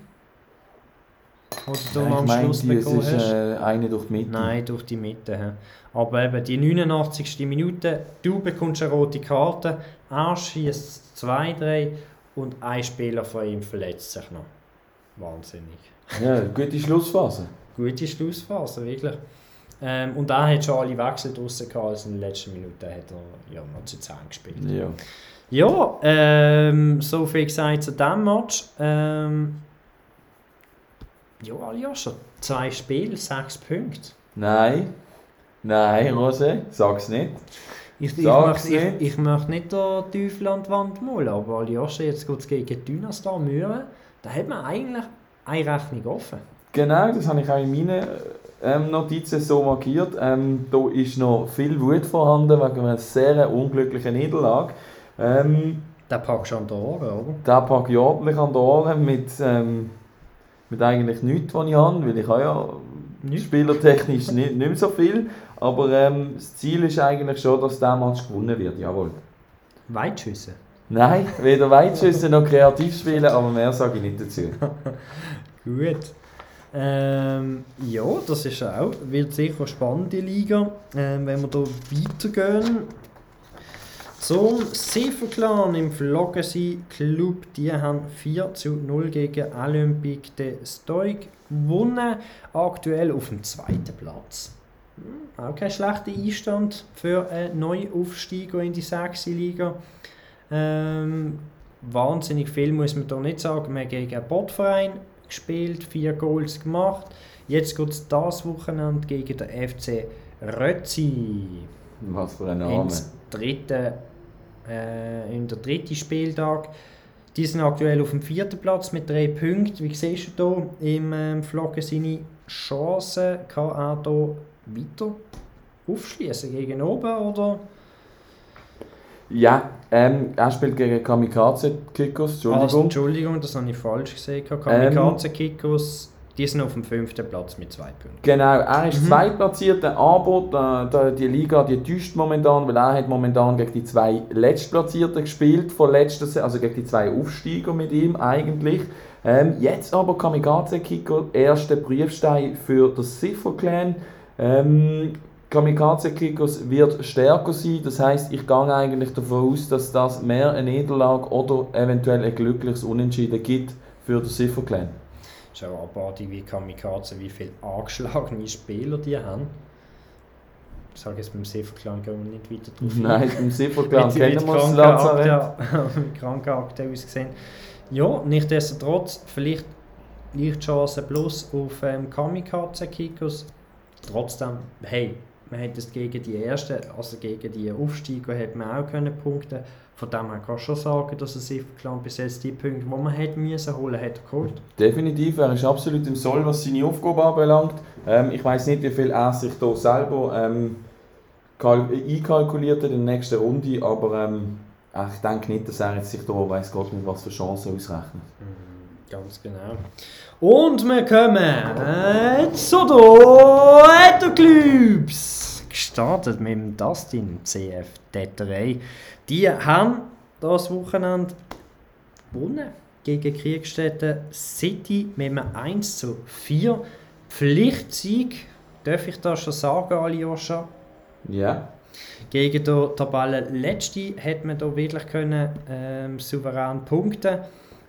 Oder du noch ich am Schluss es bekommen ist hast? äh, eine durch die Mitte. Nein, durch die Mitte. hä. Aber eben die 89. Minute, du bekommst eine rote Karte, er schießt 2-3 und ein Spieler von ihm verletzt sich noch. Wahnsinnig. Ja, gute Schlussphase. Gute Schlussphase, wirklich. Ähm, und er hat schon alle Wechsel draussen gehabt, also in den letzten Minuten hat er ja, noch zu 10 gespielt. Ja. Ja, ähm, so viel gesagt zu diesem Match. Ähm, ja, Aljoscha, zwei Spiele, sechs Punkte. Nein. Nein, Rose, sag's nicht. Ich, ich, möchte, nicht. ich, ich möchte nicht den Teufel an die Wand malen, aber Aljoscha, jetzt geht es gegen Dynastar Mühren. Da hat man eigentlich eine Rechnung offen. Genau, das habe ich auch in meinen ähm, Notizen so markiert. Ähm, da ist noch viel Wut vorhanden wegen einer sehr unglücklichen Niederlage. Ähm, Der packst du an die Ohren, oder? da packe ich ordentlich an die Ohren mit, ähm, mit eigentlich nichts, was ich habe, weil ich habe ja Nichts? spielertechnisch nicht, nicht mehr so viel. Aber ähm, das Ziel ist eigentlich schon, dass der Match gewonnen wird, jawohl. Weitschüsse. Nein, weder Weitschüsse noch kreativ spielen, aber mehr sage ich nicht dazu. Gut. Ähm, ja, das ist auch, wird sicher eine spannende Liga. Ähm, wenn wir hier weitergehen. Zum Seferclan im Floggensee Club, die haben 4 zu 0 gegen Olympique de Stoik gewonnen. Aktuell auf dem zweiten Platz. Hm, Auch kein schlechter Einstand für einen Neuaufsteiger in die sechste Liga. Ähm, wahnsinnig viel muss man da nicht sagen. Haben gegen einen Botverein gespielt, vier Goals gemacht. Jetzt geht es das Wochenende gegen den FC Rötzi. Was für ein Name. Ins dritte, äh, in der dritten Spieltag. Die sind aktuell auf dem vierten Platz mit drei Punkten. Wie siehst du hier im ähm, Flaggen seine Chancen? Kann er hier weiter aufschließen gegen oben? Oder? Ja, ähm, er spielt gegen Kamikaze Kikos, Also, Entschuldigung. Entschuldigung, das habe ich falsch gesehen. Kamikaze Kikos, die sind auf dem fünften Platz mit zwei Punkten. Genau, er ist Mhm. zweitplatziert, aber die Liga die täuscht momentan, weil er hat momentan gegen die zwei Letztplatzierten gespielt, von letzter, Se- also gegen die zwei Aufsteiger mit ihm eigentlich. Ähm, jetzt aber Kamikaze Kiko, erster Briefstein für das Cipher Clan. Ähm, Kamikaze Kikos wird stärker sein, das heißt, ich gehe eigentlich davon aus, dass das mehr eine Niederlage oder eventuell ein glückliches Unentschieden gibt für den Cipher Clan. Schau abartig wie Kamikaze, wie viele angeschlagene Spieler die haben. Ich sage jetzt beim Seferklang gehen wir nicht weiter drauf ein. Nein, im Cipher Clan Mit- kennen wir das Krankenakte- Lazarett. mit Krankenakte ausgesehen. Ja, nichtsdestotrotz, vielleicht leicht Chance plus auf ähm, Kamikaze-Kickers. Trotzdem, hey, man hätte es gegen die ersten, also gegen die Aufsteiger, hätte man auch können punkten Von dem her kann ich schon sagen, dass es Seferklang bis jetzt die Punkte, die man hätte müssen holen, hat er geholt. Definitiv, er ist absolut im Soll, was seine Aufgabe anbelangt. Ähm, ich weiß nicht, wie viel er sich da selber ähm, kal- einkalkuliert hat in der nächsten Runde, aber ähm, ich denke nicht, dass er jetzt sich da weiß Gott nicht was für Chancen ausrechnet. Mhm, Ganz genau. Und wir kommen äh, zu den Clubs. Gestartet mit dem Dustin CF Tetterei. Die haben das Wochenende gewonnen gegen Kriegstätte City mit einem 1 zu 4. Pflichtsieg, darf ich das schon sagen, Aljoscha? Ja, Gegen den Tabellenletzten hat man da wirklich können, ähm, souverän punkten.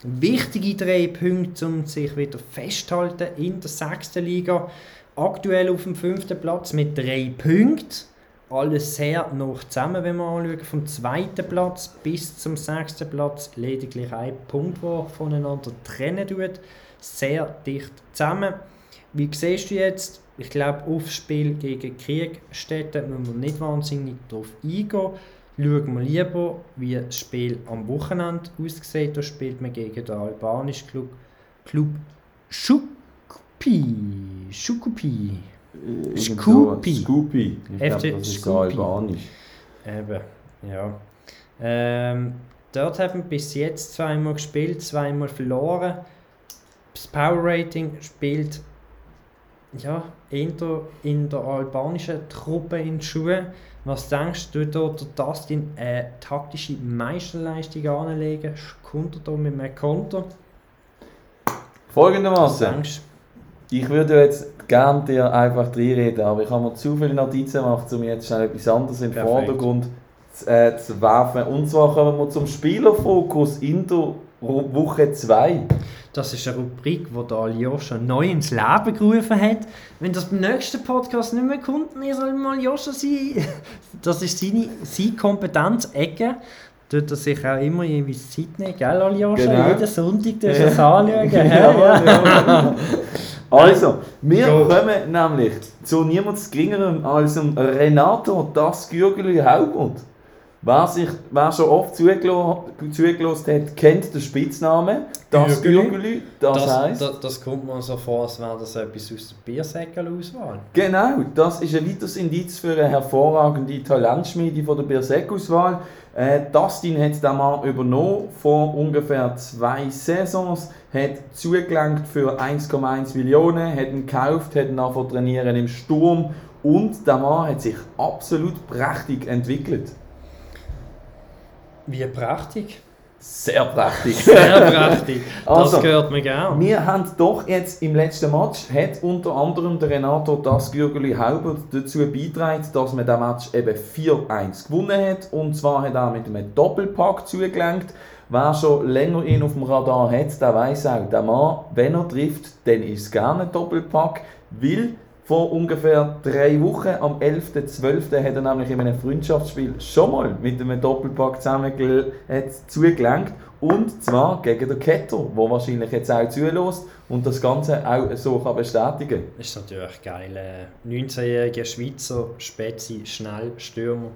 Wichtige drei Punkte, um sich wieder festzuhalten in der sechsten Liga. Aktuell auf dem fünften Platz mit drei Punkten. Alles sehr noch zusammen, wenn wir anschauen. Vom zweiten Platz bis zum sechsten Platz lediglich ein Punkt, der voneinander trennen tut. Sehr dicht zusammen. Wie siehst du jetzt? Ich glaube, aufs Spiel gegen Kriegstätten müssen wir nicht wahnsinnig darauf eingehen. Schauen wir lieber, wie das Spiel am Wochenende aussieht. Da spielt man gegen den albanischen Club, Club. Shukupi. Irgend Scoopy. So, Scoopy. Ich glaube, das ist so albanisch. Eben, ja. Ähm, dort haben wir bis jetzt zweimal gespielt, zweimal verloren. Das Power Rating spielt ja, in der, in der albanischen Truppe in die Schuhe. Was denkst du, dort der Dustin eine taktische Meisterleistung anlegen? Kommt er da mit einem Konter? Folgendermaßen. Ich würde jetzt gerne dir einfach reinreden, aber ich habe mir zu viele Notizen gemacht, um jetzt schnell etwas anderes in den Perfekt. Vordergrund zu, äh, zu werfen. Und zwar kommen wir zum Spielerfokus in der Woche 2. Das ist eine Rubrik, die der Aljoscha neu ins Leben gerufen hat. Wenn das beim nächsten Podcast nicht mehr kommt, dann soll mal Aljoscha sein. Das ist seine, seine Kompetenzecke. Tut er sich auch immer jeweils Zeit nehmen, gell Aljoscha? Genau. Jeden Sonntag darfst du es anschauen. Jawohl, jawohl. Also, wir Go. kommen nämlich zu niemand Geringerem als dem Renato das Gürgeli Haubert. Wer, sich, wer schon oft zugelassen hat, kennt den Spitznamen. Das Gürgeli, das, Das, heisst... das, das kommt mir so vor, als wäre das etwas aus der Biersäckerauswahl. Genau, das ist ein weiteres Indiz für eine hervorragende Talentschmiede von der Birseck-Auswahl. Äh, Dustin hat den Mann übernommen vor ungefähr zwei Saisons, hat zugelangt für 1,1 Millionen, hat ihn gekauft, hat ihn nachher trainieren im Sturm und der Mann hat sich absolut prächtig entwickelt. Wie prächtig. Sehr prächtig. Sehr prächtig. Das Also, gehört mir gern. Wir haben doch jetzt im letzten Match, hat unter anderem der Renato das Gürgeli Haubert dazu beigetragen, dass man den Match eben 4-1 gewonnen hat. Und zwar hat er mit einem Doppelpack zugelenkt. Wer schon länger ihn auf dem Radar hat, der weiß auch, der Mann, wenn er trifft, dann ist es gerne ein Doppelpack, weil vor ungefähr drei Wochen, am 11.12., hat er nämlich in einem Freundschaftsspiel schon mal mit einem Doppelpack zugelenkt. Und zwar gegen den Ketter, der wahrscheinlich jetzt auch zulässt und das Ganze auch so kann bestätigen Ist natürlich geil. äh, 19-jähriger Schweizer, Spezi, schnell, Stürmer.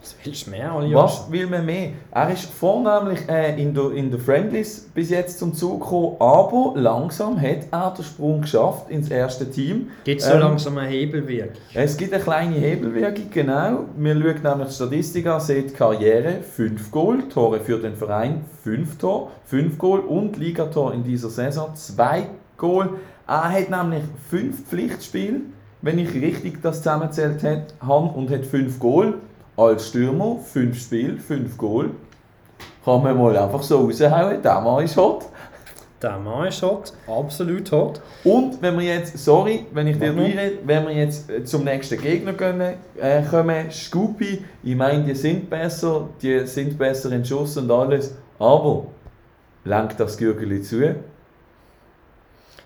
Was willst du mehr, Ali? Was will man mehr? Er ist vornehmlich äh, in der, in der Friendlies bis jetzt zum Zug gekommen, aber langsam hat er den Sprung geschafft ins erste Team. Gibt es so Ähm, langsam einen Hebelwirkung? Es gibt eine kleine Hebelwirkung, genau. Wir schauen nämlich die Statistik an, seht Karriere 5 Goal, Tore für den Verein 5 Tor, 5 Goal und Ligator in dieser Saison 2 Goal. Er hat nämlich 5 Pflichtspiele, wenn ich richtig das zusammenzählt habe, und hat 5 Goal. Als Stürmer 5 Spiele, 5 Goal. Kann man mal einfach so raushauen, der Mann ist hot. Der Mann ist hot, absolut hot. Und wenn wir jetzt, sorry, wenn ich dir reinrede, wenn wir jetzt äh, zum nächsten Gegner gehen, äh, kommen, Scoopy, ich meine, die sind besser, die sind besser in Schuss und alles, aber lenkt das Gürgeli zu. Wir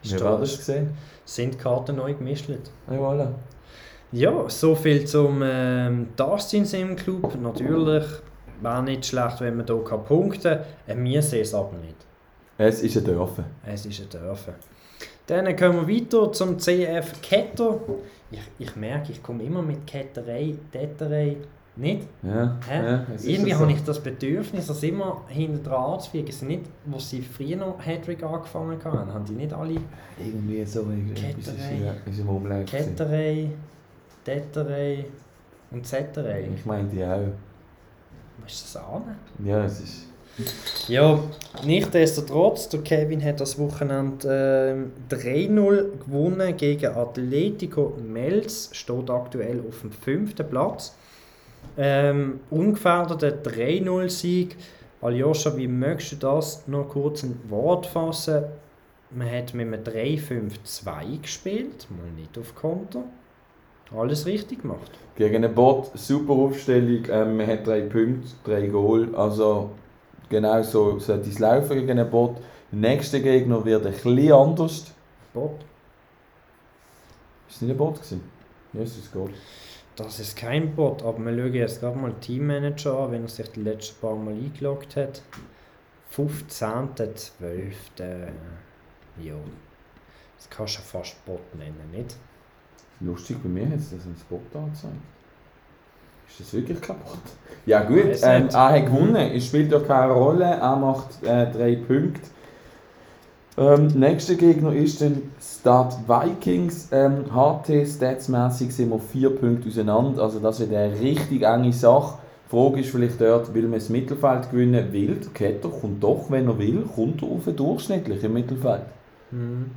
Ist werden das- es sehen. Sind Karten neu gemischt? Ja, voilà. Ja, so viel zum ähm, Dustin im Club. Natürlich wäre nicht schlecht, wenn man hier punkten kann. Äh, wir sehen es aber nicht. Es ist ein Dörfer. Es ist ein Dörfer. Dann kommen wir weiter zum CF Ketter. Ich, ich merke, ich komme immer mit Ketterei, Tetterei. Nicht? Ja, ja, Irgendwie so. habe ich das Bedürfnis, das immer hinter dran anzufügen. Es sind nicht, wo sie früher noch Hattrick angefangen haben, haben die nicht alle Irgendwie so etwas ist, Ketterei. ja, ist. Ketterei, Tetterei und Zetterei. Ich meine die auch. Was ist das an? Ja, es ist... Ja, nichtsdestotrotz, der Kevin hat das Wochenende ähm, 3-0 gewonnen gegen Atletico Mels, steht aktuell auf dem fünften Platz. Ähm, ungefährdeter 3-0-Sieg. Aljoscha, wie möchtest du das noch kurz in Wort fassen? Man hat mit einem 3-5-2 gespielt, mal nicht auf Konter. Alles richtig gemacht. Gegen einen Bot, super Aufstellung, ähm, man hat drei Punkte, drei Goal, also genau so sollte es laufen gegen einen Bot. Der nächste Gegner wird ein bisschen anders. Bot. Ist nicht ein Bot gewesen? Jesus Gott. Das ist kein Bot, aber wir schauen jetzt gerade mal den Teammanager an, wenn er sich die letzten paar Mal eingeloggt hat. 15.12. Ja, das kannst du fast Bot nennen, nicht? Lustig, bei mir hat es das ein Spot angezeigt. Ist das wirklich kaputt? Ja gut, ähm, er hat gewonnen, es spielt ja keine Rolle, er macht äh, drei Punkte. Ähm, nächster Gegner ist dann Start Vikings. Ähm, HT statsmäßig sind wir vier Punkte auseinander, also das wird eine richtig enge Sache. Die Frage ist vielleicht dort, will man das Mittelfeld gewinnen? Will der Ketter kommt doch, wenn er will, kommt er auf ein durchschnittliches Mittelfeld. Mhm.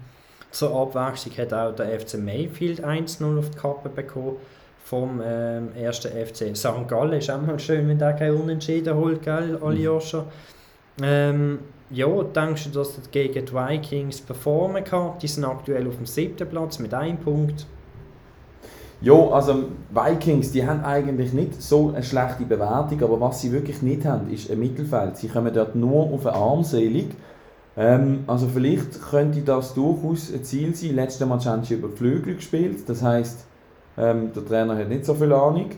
Zur Abwechslung hat auch der FC Mayfield 1-0 auf die Kappe bekommen vom ähm, ersten FC St. Gallen. Ist auch mal schön, wenn der kein Unentschieden holt, gell, Aljoscha? Ähm, ja, denkst du, dass er gegen die Vikings performen kann? Die sind aktuell auf dem siebten Platz mit einem Punkt. Ja, also Vikings, die haben eigentlich nicht so eine schlechte Bewertung, aber was sie wirklich nicht haben, ist ein Mittelfeld. Sie kommen dort nur auf eine Armselig. Ähm, also vielleicht könnte das durchaus ein Ziel sein. Letztes Mal haben sie über Flügel gespielt, das heisst, ähm, der Trainer hat nicht so viel Ahnung.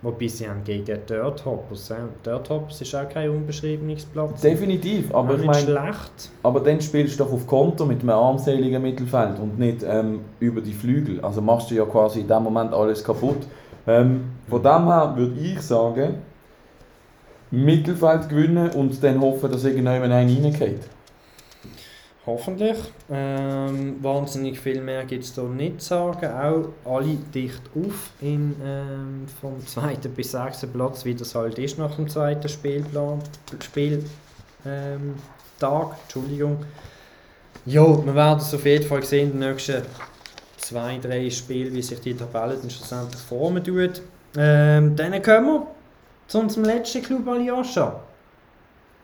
Wobei sie haben gegen Dirt Hoppers. Äh. Dirt Hoppers ist auch kein unbeschriebenes Platz. Definitiv, aber Auch ich meine, schlecht. aber dann spielst du doch auf Konter mit einem armseligen Mittelfeld und nicht ähm, über die Flügel. Also machst du ja quasi in dem Moment alles kaputt. Ähm, von dem her würde ich sagen, Mittelfeld gewinnen und dann hoffen, dass irgendjemand einen reingeht. Hoffentlich. Ähm, wahnsinnig viel mehr gibt es da nicht zu sagen. Auch alle dicht auf in, ähm, vom zweiten bis sechsten Platz, wie das halt ist nach dem zweiten Spielplan, Spiel, ähm. Entschuldigung. Ja, wir werden es auf jeden Fall sehen in den nächsten zwei, drei Spielen, wie sich die Tabelle dann schlussendlich formen tut. Ähm, dann kommen wir zu unserem letzten Club Aljoscha.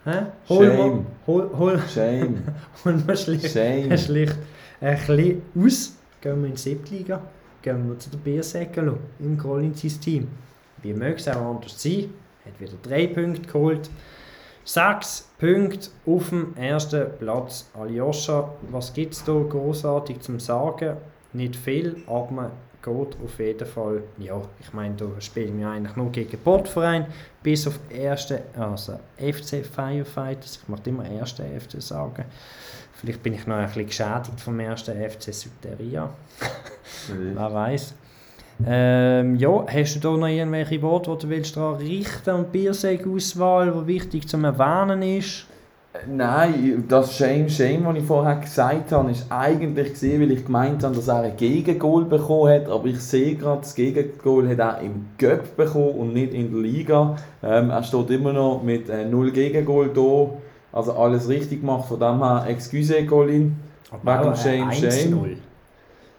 Hä? Hol Shame. mal, hol, hol, Shame. holen wir schlicht, Shame. schlicht ein bisschen aus. Gehen wir in die Siebtliga, gehen wir zu den Biersäckelo im Collins Team. Wie möge es auch anders sein, hat wieder drei Punkte geholt. Sechs Punkte auf dem ersten Platz. Aljoscha, was gibt es da großartig zum Sagen? Nicht viel, aber geht auf jeden Fall. Ja, ich meine, da spielen wir eigentlich nur gegen Bordverein, bis auf erste, also FC Firefighters. Ich möchte immer erste FC sagen. Vielleicht bin ich noch ein bisschen geschädigt vom ersten FC Süderia. Wer weiß. Ähm, ja, hast du da noch irgendwelche Worte, die du willst daran richten und Bierseg-Auswahl, die wichtig zum Erwähnen ist? Nein, das Shame, Shame, was ich vorher gesagt habe, ist eigentlich gesehen, weil ich gemeint habe, dass er ein Gegengol bekommen hat, aber ich sehe gerade, das Gegengol hat er im Göpp bekommen und nicht in der Liga. Ähm, er steht immer noch mit äh, 0 Gegengol da, also alles richtig gemacht, von dem her, excuse Colin. Wegen Shame, Shame.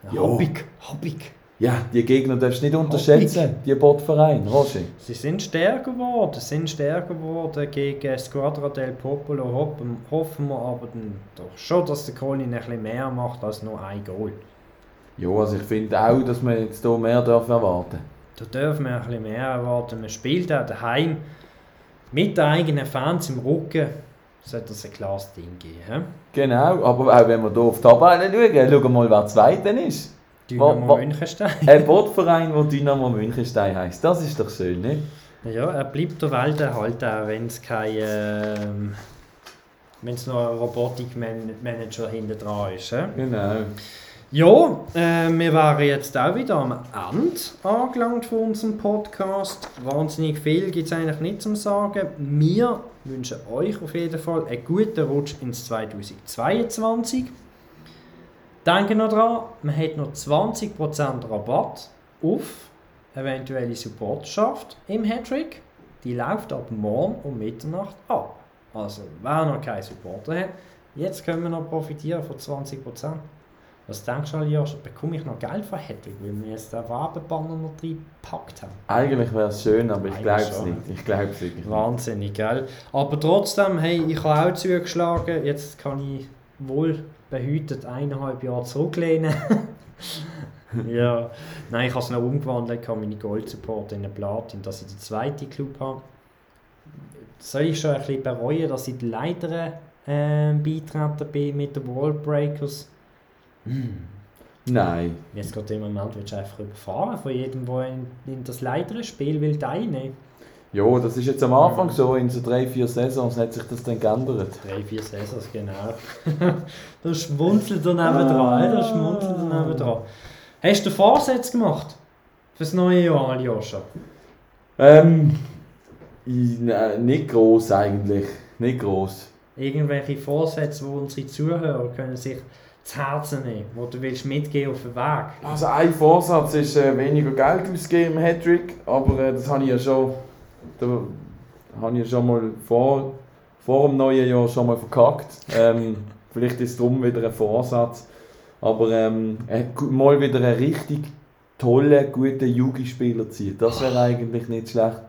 Ja. Hoppig, hoppig. Ja, die Gegner darfst du nicht unterschätzen, die Botverein, Roger. Sie sind stärker geworden, sind stärker geworden gegen Squadra del Popolo. Hoffen, hoffen wir aber dann doch schon, dass der Colin ein bisschen mehr macht als nur ein Goal. Ja, also ich finde auch, dass man jetzt hier mehr darf erwarten Da dürfen wir ein bisschen mehr erwarten. Man spielt auch daheim mit den eigenen Fans im Rücken. Sollte das ein klares Ding geben. hä? Genau, aber auch wenn wir hier auf die Tabelle schauen, schauen wir mal, wer Zweiter ist. Dynamo Münchenstein. Ein Bordverein, der Dynamo Münchenstein heisst. Das ist doch schön, ne? Ja, er bleibt der Welt erhalten, auch wenn es kein. Ähm, wenn es noch ein Robotikmanager hinten dran ist. hä? Genau. Ja, äh, wir waren jetzt auch wieder am Ende angelangt von unserem Podcast. Wahnsinnig viel gibt es eigentlich nicht zum Sagen. Wir wünschen euch auf jeden Fall einen guten Rutsch ins 2022. Denkt noch dran, man hat noch 20% Rabatt auf eventuelle Supporterschaft im Hattrick. Die läuft ab morgen um Mitternacht ab. Also, wer noch keinen Supporter hat, jetzt können wir noch profitieren von 20%. Was denkst du, Josh, bekomme ich noch Geld von Hedwig, weil wir jetzt den Werbebanner noch reingepackt haben? Eigentlich wäre es schön, aber ich glaube es nicht. Ich glaube es wirklich. Wahnsinnig, gell? Aber trotzdem, hey, ich habe auch zugeschlagen. Jetzt kann ich wohl behütet eineinhalb Jahre zurücklehnen. ja, nein, ich habe es noch umgewandelt, ich habe meine Gold-Support in eine Platin, dass ich den zweiten Club habe. Soll ich schon ein bisschen bereuen, dass ich die Leiter äh, beitreten bin mit den Wallbreakers? Nein. Jetzt gerade im Moment willst du einfach überfahren von jedem, der in, in das Leiterspiel will teilnehmen. Ja, das ist jetzt am Anfang so. In so drei, vier Saisons hat sich das dann geändert. Drei, vier Saisons, genau. da schmunzelt er nebendran, da schmunzelt er nebendran. Hast du Vorsätze gemacht? Fürs neue Jahr, Aljoscha? Ähm, ne, nicht gross eigentlich. Nicht gross. Irgendwelche Vorsätze, wo unsere Zuhörer können sich zu Herzen nehmen, wo du willst mitgehen auf den Weg? Also ein Vorsatz ist äh, weniger Geld ausgeben im Hattrick, aber äh, das habe ich ja schon, da habe ich schon mal vor, vor dem neuen Jahr schon mal verkackt. Ähm, vielleicht ist es darum wieder ein Vorsatz, aber ähm, äh, mal wieder einen richtig tollen, guten Yugi-Spieler ziehen, das wäre eigentlich nicht schlecht.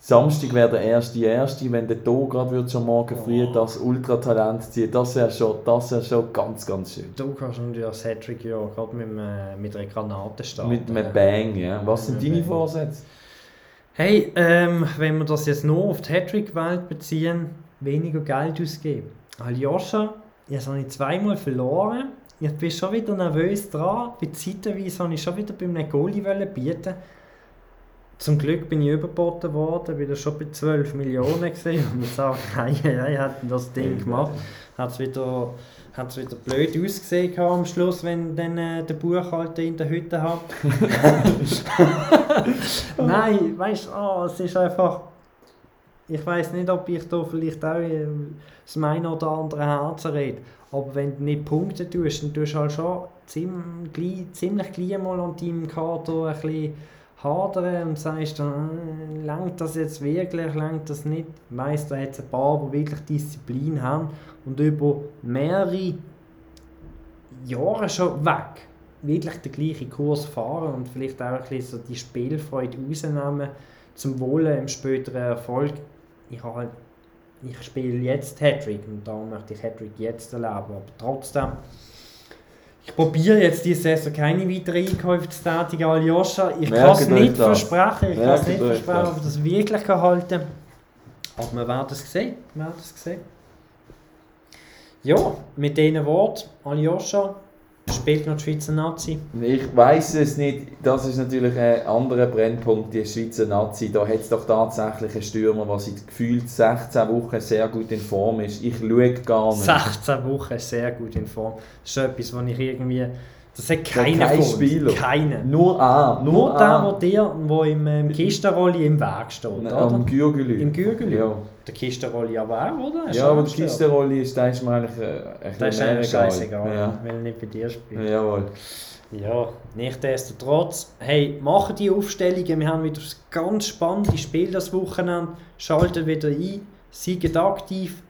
Samstag wäre der erste erste, wenn der To gerade wird schon morgen früh Oh. das Ultratalent ziehen, das wäre schon, das wäre schon ganz, ganz schön. Du kannst natürlich das Hattrick ja gerade mit, mit einer Granate starten. Mit einem Bang, ja. Was sind deine. Vorsätze? Hey, ähm, wenn wir das jetzt nur auf die Hattrick-Welt beziehen, weniger Geld ausgeben. Aljoscha, jetzt habe ich zweimal verloren. Ich bin schon wieder nervös dran. Bei Zeitenweise wollte ich schon wieder bei einem Goalie bieten. Zum Glück bin ich überboten worden, weil er schon bei 12 Millionen gesehen und ich sage, hey, hey, hat das Ding gemacht. Hat es wieder, hat's wieder blöd ausgesehen am Schluss, wenn dann äh, der Buchhalter in der Hütte hat. Nein, weißt du, oh, es ist einfach. ich weiß nicht, ob ich da vielleicht auch äh, das meine oder andere Herzen rede, aber wenn du nicht Punkte tust, dann tust du halt schon ziemlich, ziemlich gleich mal an deinem Kader ein bisschen hadern und sagst dann, äh, langt das jetzt wirklich, langt das nicht? Meist hat es ein paar, die wirklich Disziplin haben und über mehrere Jahre schon weg wirklich den gleichen Kurs fahren und vielleicht auch ein bisschen so die Spielfreude rausnehmen zum Wohle im späteren Erfolg. Ich, halt, ich spiele jetzt Hattrick und darum möchte ich Hattrick jetzt erleben, aber trotzdem ich probiere jetzt diese Saison keine weiteren Einkäufe zu tätigen, Aljoscha. Ich kann es nicht versprechen, ich kann es nicht versprechen, ob das wirklich halten kann. Aber wir werden es sehen. Wir werden es sehen. Ja, mit diesen Worten, Aljoscha, spielt noch die Schweizer Nazi? Ich weiß es nicht. Das ist natürlich ein anderer Brennpunkt, die Schweizer Nazi. Da hat es doch tatsächlich einen Stürmer, der seit gefühlt 16 Wochen sehr gut in Form ist. Ich schaue gar nicht. 16 Wochen sehr gut in Form. Das ist etwas, was ich irgendwie das hat keiner kein Spieler. Keinen. Nur A. Nur, nur der, wo dir, wo im, im Kistenrolli im Weg steht, oder? Am Gürgeli. Im Gürgeli? Ja. Der Kistenrolli aber auch, oder? ja, aber der Kistenrolli ist, der ist mir eigentlich äh, ein Das ist eigentlich scheißegal, ja. weil er nicht bei dir spielt. Jawohl. Ja, nichtsdestotrotz, hey, machen die Aufstellungen, wir haben wieder ein ganz spannendes Spiel das Wochenende, schalten wieder ein, seid aktiv,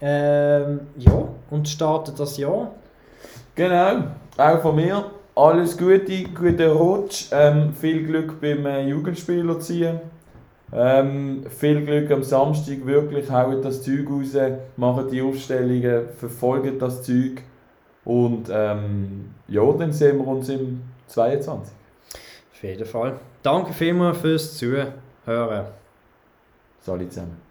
ähm, ja, und starten das Jahr. Genau auch von mir alles Gute, guten Rutsch, ähm, viel Glück beim äh, Jugendspieler ziehen. Ähm, viel Glück am Samstag, wirklich, haut das Zeug raus, machen die Aufstellungen, verfolgen das Zeug und ähm, ja, dann sehen wir uns im 22. Auf jeden Fall. Danke vielmals fürs Zuhören. Salut zusammen.